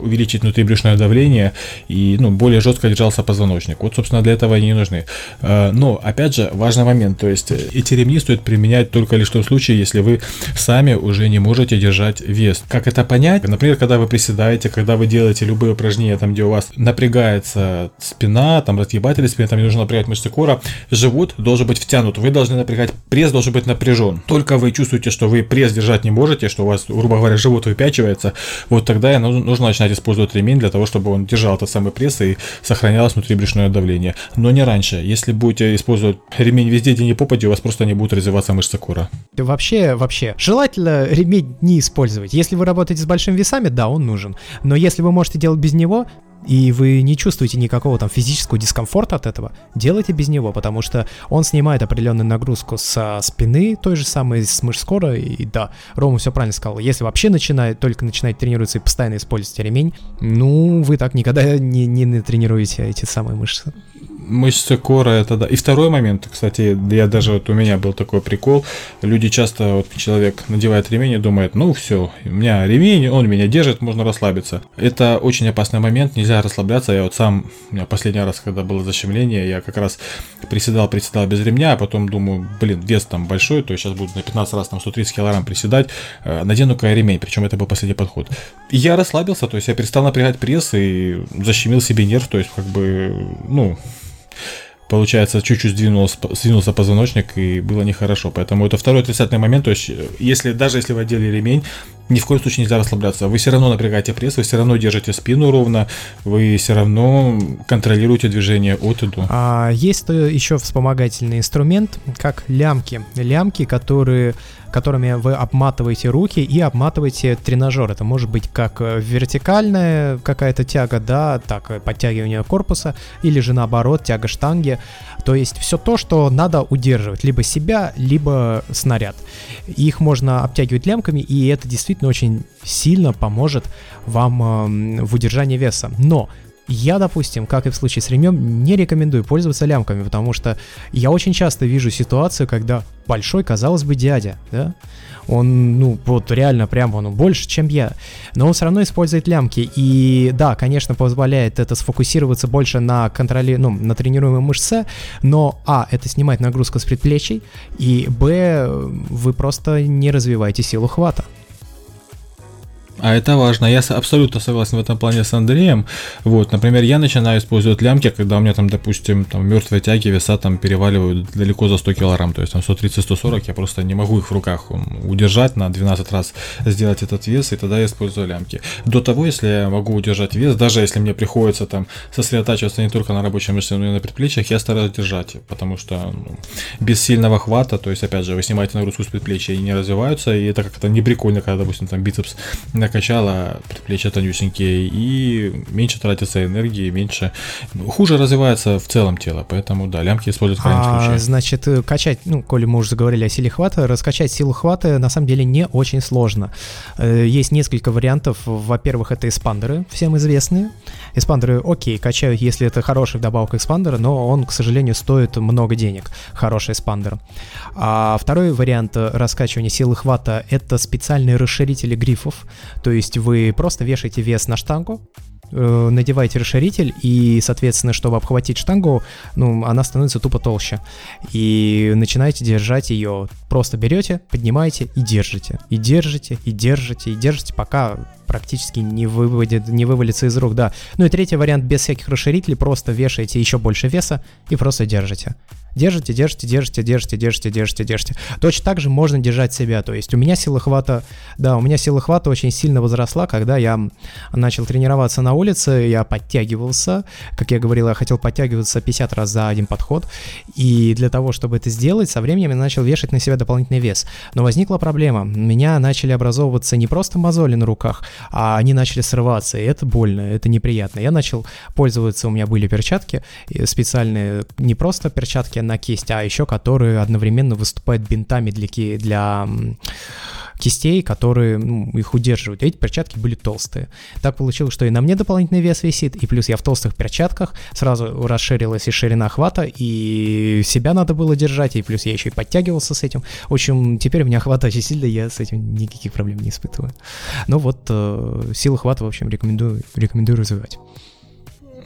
Speaker 3: увеличить внутрибрюшное давление и ну, более жестко держался позвоночник. Вот, собственно, для этого они и нужны. А, но, опять же, важный момент, то есть эти ремни стоит применять только лишь в том случае, если вы сами уже не можете держать вес. Как это понять? Например, когда вы приседаете, когда вы делаете любые упражнения, там, где у вас напрягается спина, там, разгибатели спины, там не нужно напрягать мышцы кора, живот должен быть втянут, вы должны напрягать, пресс должен быть напряжен. Только вы чувствуете, что вы пресс держать не можете, что у вас, грубо говоря, живот выпячивается, вот тогда нужно начинать использовать ремень для того, чтобы он держал этот самый пресс и сохранялось внутрибрюшное давление. Но не раньше. Если будете использовать ремень везде, где не попади, у вас просто не будет развиваться мышцы кора.
Speaker 2: Вообще, вообще, желательно ремень не использовать. Если вы работаете с большими весами, да, он нужен. Но если вы можете делать без него, и вы не чувствуете никакого там физического дискомфорта от этого, делайте без него, потому что он снимает определенную нагрузку со спины, той же самой с мышц кора, и да, Рома все правильно сказал, если вообще начинает, только начинает тренироваться и постоянно используете ремень, ну, вы так никогда не, не натренируете эти самые мышцы
Speaker 3: мышцы кора это да. И второй момент, кстати, я даже вот у меня был такой прикол. Люди часто, вот человек надевает ремень и думает, ну все, у меня ремень, он меня держит, можно расслабиться. Это очень опасный момент, нельзя расслабляться. Я вот сам, у меня последний раз, когда было защемление, я как раз приседал, приседал без ремня, а потом думаю, блин, вес там большой, то сейчас буду на 15 раз там 130 килограмм приседать, э, надену-ка ремень, причем это был последний подход. И я расслабился, то есть я перестал напрягать пресс и защемил себе нерв, то есть как бы, ну, получается, чуть-чуть сдвинулся, сдвинулся позвоночник, и было нехорошо. Поэтому это второй отрицательный момент. То есть, если, даже если вы одели ремень, ни в коем случае нельзя расслабляться. Вы все равно напрягаете пресс, вы все равно держите спину ровно, вы все равно контролируете движение от и до.
Speaker 2: А есть еще вспомогательный инструмент, как лямки. Лямки, которые которыми вы обматываете руки и обматываете тренажер. Это может быть как э, вертикальная какая-то тяга, да, так, э, подтягивание корпуса, или же наоборот, тяга штанги. То есть все то, что надо удерживать, либо себя, либо снаряд. Их можно обтягивать лямками, и это действительно очень сильно поможет вам э, в удержании веса. Но я, допустим, как и в случае с ремнем, не рекомендую пользоваться лямками, потому что я очень часто вижу ситуацию, когда большой, казалось бы, дядя, да, он, ну, вот реально прям он больше, чем я, но он все равно использует лямки, и да, конечно, позволяет это сфокусироваться больше на контроле, ну, на тренируемой мышце, но, а, это снимает нагрузку с предплечий, и, б, вы просто не развиваете силу хвата.
Speaker 3: А это важно. Я абсолютно согласен в этом плане с Андреем. Вот, например, я начинаю использовать лямки, когда у меня там, допустим, там мертвые тяги веса там переваливают далеко за 100 килограмм, то есть там 130-140, я просто не могу их в руках удержать на 12 раз сделать этот вес, и тогда я использую лямки. До того, если я могу удержать вес, даже если мне приходится там сосредотачиваться не только на рабочем мышце, но и на предплечьях, я стараюсь держать, потому что ну, без сильного хвата, то есть, опять же, вы снимаете нагрузку с предплечья и не развиваются, и это как-то не прикольно, когда, допустим, там бицепс накачала, предплечья тонюсенькие, и меньше тратится энергии, меньше... Хуже развивается в целом тело, поэтому, да, лямки используют в крайнем а, случае.
Speaker 2: Значит, э, качать, ну, коли мы уже заговорили о силе хвата, раскачать силу хвата на самом деле не очень сложно. Э, есть несколько вариантов. Во-первых, это эспандеры, всем известные. Эспандеры, окей, качают, если это хороший вдобавок экспандера, но он, к сожалению, стоит много денег. Хороший эспандер. А второй вариант раскачивания силы хвата — это специальные расширители грифов. То есть вы просто вешаете вес на штангу, э, надеваете расширитель, и, соответственно, чтобы обхватить штангу, ну, она становится тупо толще. И начинаете держать ее. Просто берете, поднимаете и держите. И держите, и держите, и держите, пока практически не, выводит, не вывалится из рук, да. Ну и третий вариант, без всяких расширителей, просто вешаете еще больше веса и просто держите. Держите, держите, держите, держите, держите, держите, держите. Точно так же можно держать себя. То есть у меня сила хвата, да, у меня сила хвата очень сильно возросла, когда я начал тренироваться на улице, я подтягивался. Как я говорил, я хотел подтягиваться 50 раз за один подход. И для того, чтобы это сделать, со временем я начал вешать на себя дополнительный вес. Но возникла проблема. У меня начали образовываться не просто мозоли на руках, а они начали срываться. И это больно, это неприятно. Я начал пользоваться, у меня были перчатки специальные, не просто перчатки, на кисть, а еще которые одновременно выступают бинтами для, для кистей, которые ну, их удерживают. Эти перчатки были толстые. Так получилось, что и на мне дополнительный вес висит, и плюс я в толстых перчатках, сразу расширилась и ширина хвата, и себя надо было держать, и плюс я еще и подтягивался с этим. В общем, теперь у меня хват очень сильно, я с этим никаких проблем не испытываю. Ну вот, э, силу хвата, в общем, рекомендую, рекомендую развивать.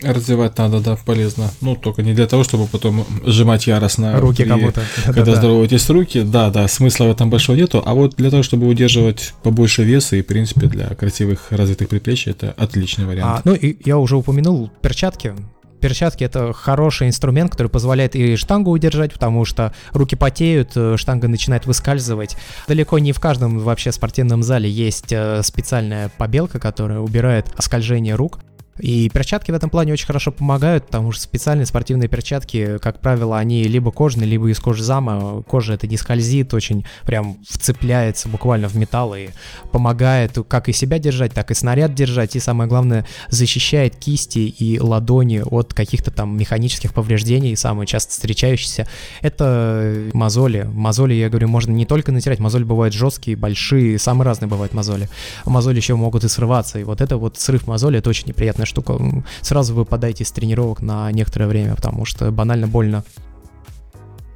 Speaker 3: Развивать надо, да, полезно. Ну, только не для того, чтобы потом сжимать яростно
Speaker 2: руки кому-то.
Speaker 3: Когда да, здороваетесь руки, да, да, смысла в этом большого нету. А вот для того, чтобы удерживать побольше веса и, в принципе, для красивых развитых предплечий, это отличный вариант.
Speaker 2: А, ну, и я уже упомянул перчатки. Перчатки это хороший инструмент, который позволяет и штангу удержать, потому что руки потеют, э, штанга начинает выскальзывать. Далеко не в каждом вообще спортивном зале есть э, специальная побелка, которая убирает оскольжение рук. И перчатки в этом плане очень хорошо помогают, потому что специальные спортивные перчатки, как правило, они либо кожные, либо из кожи зама. Кожа это не скользит, очень прям вцепляется буквально в металл и помогает как и себя держать, так и снаряд держать. И самое главное, защищает кисти и ладони от каких-то там механических повреждений, самые часто встречающиеся. Это мозоли. Мозоли, я говорю, можно не только натирать, мозоли бывают жесткие, большие, самые разные бывают мозоли. Мозоли еще могут и срываться. И вот это вот срыв мозоли, это очень неприятно неприятная штука. Сразу выпадаете из тренировок на некоторое время, потому что банально больно.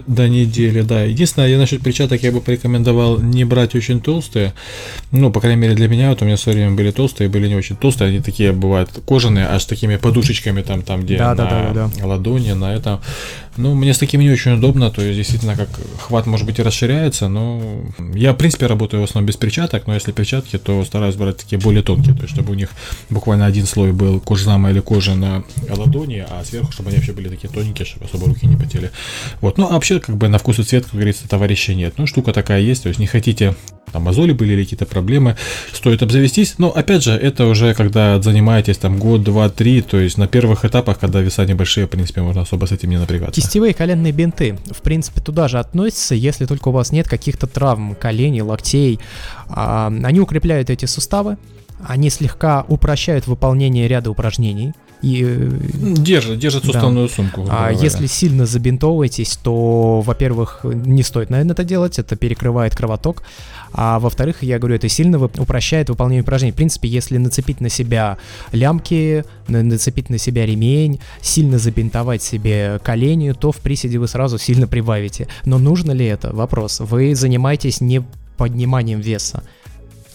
Speaker 3: До недели, да. Единственное, я насчет перчаток я бы порекомендовал не брать очень толстые. Ну, по крайней мере, для меня, вот у меня в свое время были толстые, были не очень толстые. Они такие бывают кожаные, аж с такими подушечками там, там где да, на да, да, да. ладони, на этом. Ну, мне с такими не очень удобно, то есть действительно как хват может быть и расширяется, но я в принципе работаю в основном без перчаток, но если перчатки, то стараюсь брать такие более тонкие, то есть чтобы у них буквально один слой был кожзама или кожи на ладони, а сверху, чтобы они вообще были такие тоненькие, чтобы особо руки не потели. Вот, ну а вообще как бы на вкус и цвет, как говорится, товарища нет. Ну, штука такая есть, то есть не хотите там мозоли были или какие-то проблемы, стоит обзавестись. Но опять же, это уже когда занимаетесь там год, два, три, то есть на первых этапах, когда веса небольшие, в принципе, можно особо с этим не напрягаться.
Speaker 2: Кистевые коленные бинты, в принципе, туда же относятся, если только у вас нет каких-то травм коленей, локтей. А, они укрепляют эти суставы, они слегка упрощают выполнение ряда упражнений. И,
Speaker 3: э, держит, держит суставную да. сумку.
Speaker 2: А если сильно забинтовываетесь, то, во-первых, не стоит, наверное, это делать, это перекрывает кровоток. А во-вторых, я говорю, это сильно упрощает выполнение упражнений. В принципе, если нацепить на себя лямки, нацепить на себя ремень, сильно забинтовать себе колени, то в приседе вы сразу сильно прибавите. Но нужно ли это? Вопрос. Вы занимаетесь не подниманием веса,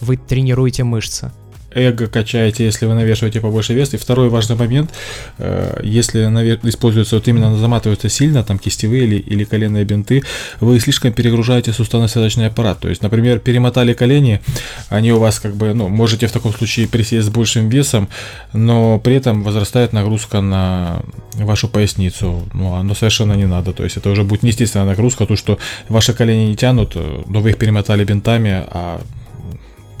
Speaker 2: вы тренируете мышцы
Speaker 3: эго качаете, если вы навешиваете побольше вес. И второй важный момент, э, если используется вот именно заматываются сильно, там кистевые или, или коленные бинты, вы слишком перегружаете суставно-связочный аппарат. То есть, например, перемотали колени, они у вас как бы, ну, можете в таком случае присесть с большим весом, но при этом возрастает нагрузка на вашу поясницу. Ну, оно совершенно не надо. То есть, это уже будет неестественная нагрузка, то, что ваши колени не тянут, но вы их перемотали бинтами, а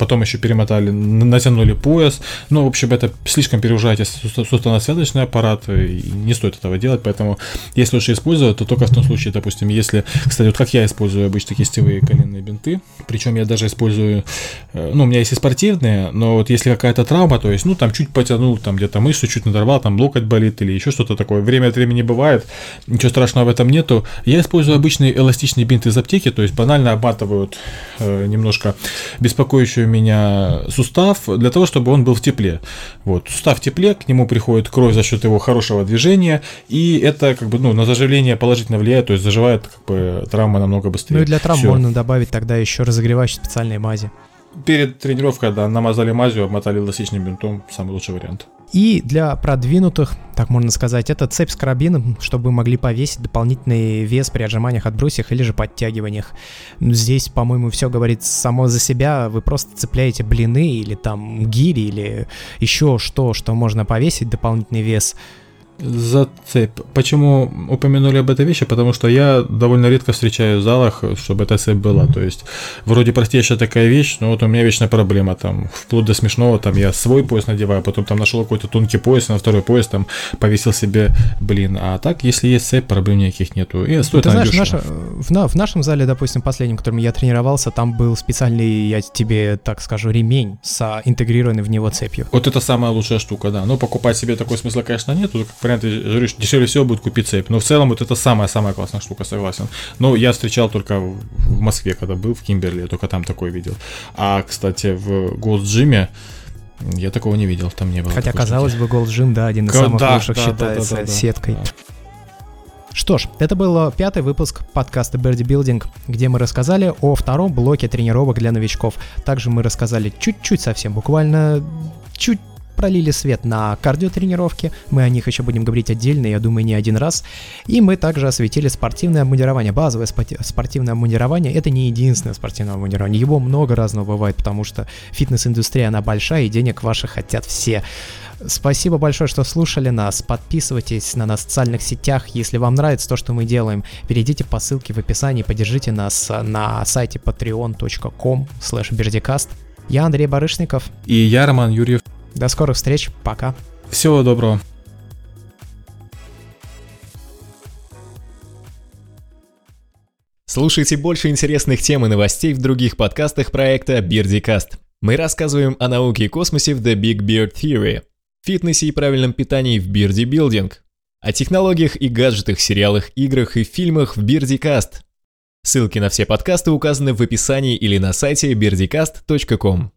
Speaker 3: потом еще перемотали, натянули пояс. Ну, в общем, это слишком перегружаете суставно-связочный аппарат, и не стоит этого делать, поэтому если лучше использовать, то только в том случае, допустим, если, кстати, вот как я использую обычно кистевые коленные бинты, причем я даже использую, э, ну, у меня есть и спортивные, но вот если какая-то травма, то есть, ну, там чуть потянул, там где-то мышцу чуть надорвал, там локоть болит или еще что-то такое, время от времени бывает, ничего страшного в этом нету, я использую обычный эластичный бинт из аптеки, то есть банально обматывают э, немножко беспокоящую меня сустав для того, чтобы он был в тепле. Вот, сустав в тепле, к нему приходит кровь за счет его хорошего движения, и это как бы ну, на заживление положительно влияет, то есть заживает как бы травма намного быстрее.
Speaker 2: Ну и для травм Всё. можно добавить тогда еще разогревающие специальные мази.
Speaker 3: Перед тренировкой, да, намазали мазью, обмотали эластичным бинтом, самый лучший вариант.
Speaker 2: И для продвинутых, так можно сказать, это цепь с карабином, чтобы вы могли повесить дополнительный вес при отжиманиях, отбросьях или же подтягиваниях. Здесь, по-моему, все говорит само за себя. Вы просто цепляете блины или там гири или еще что, что можно повесить дополнительный вес –
Speaker 3: за цепь. Почему упомянули об этой вещи? Потому что я довольно редко встречаю в залах, чтобы эта цепь была. То есть, вроде простейшая такая вещь, но вот у меня вечная проблема. Там, вплоть до смешного, там я свой пояс надеваю, потом там нашел какой-то тонкий пояс, на второй пояс там повесил себе, блин. А так, если есть цепь, проблем никаких нету. И стоит
Speaker 2: Ты знаешь, наша, в, в нашем зале, допустим, последнем, в котором я тренировался, там был специальный, я тебе так скажу, ремень с интегрированной в него цепью.
Speaker 3: Вот это самая лучшая штука, да. Но покупать себе такой смысла, конечно, нету. Как вариант, говоришь, дешевле всего будет купить цепь. Но в целом вот это самая-самая классная штука, согласен. Но я встречал только в Москве, когда был в Кимберли, я только там такой видел. А, кстати, в Gold Gym я такого не видел, там не было.
Speaker 2: Хотя, казалось бы, Gold Gym, да, один из самых да, лучших да, считается да, да, да, сеткой. Да. Что ж, это был пятый выпуск подкаста Birdie Building, где мы рассказали о втором блоке тренировок для новичков. Также мы рассказали чуть-чуть совсем, буквально чуть пролили свет на кардиотренировки, мы о них еще будем говорить отдельно, я думаю, не один раз. И мы также осветили спортивное обмундирование. Базовое спортивное обмундирование — это не единственное спортивное обмундирование, его много разного бывает, потому что фитнес-индустрия, она большая, и денег ваших хотят все. Спасибо большое, что слушали нас. Подписывайтесь на нас в социальных сетях. Если вам нравится то, что мы делаем, перейдите по ссылке в описании, поддержите нас на сайте patreon.com slash Я Андрей Барышников.
Speaker 3: И я Роман Юрьев.
Speaker 2: До скорых встреч, пока.
Speaker 3: Всего доброго.
Speaker 1: Слушайте больше интересных тем и новостей в других подкастах проекта BeardyCast. Мы рассказываем о науке и космосе в The Big Beard Theory, фитнесе и правильном питании в Beardy Building, о технологиях и гаджетах, сериалах, играх и фильмах в BeardyCast. Ссылки на все подкасты указаны в описании или на сайте beardycast.com.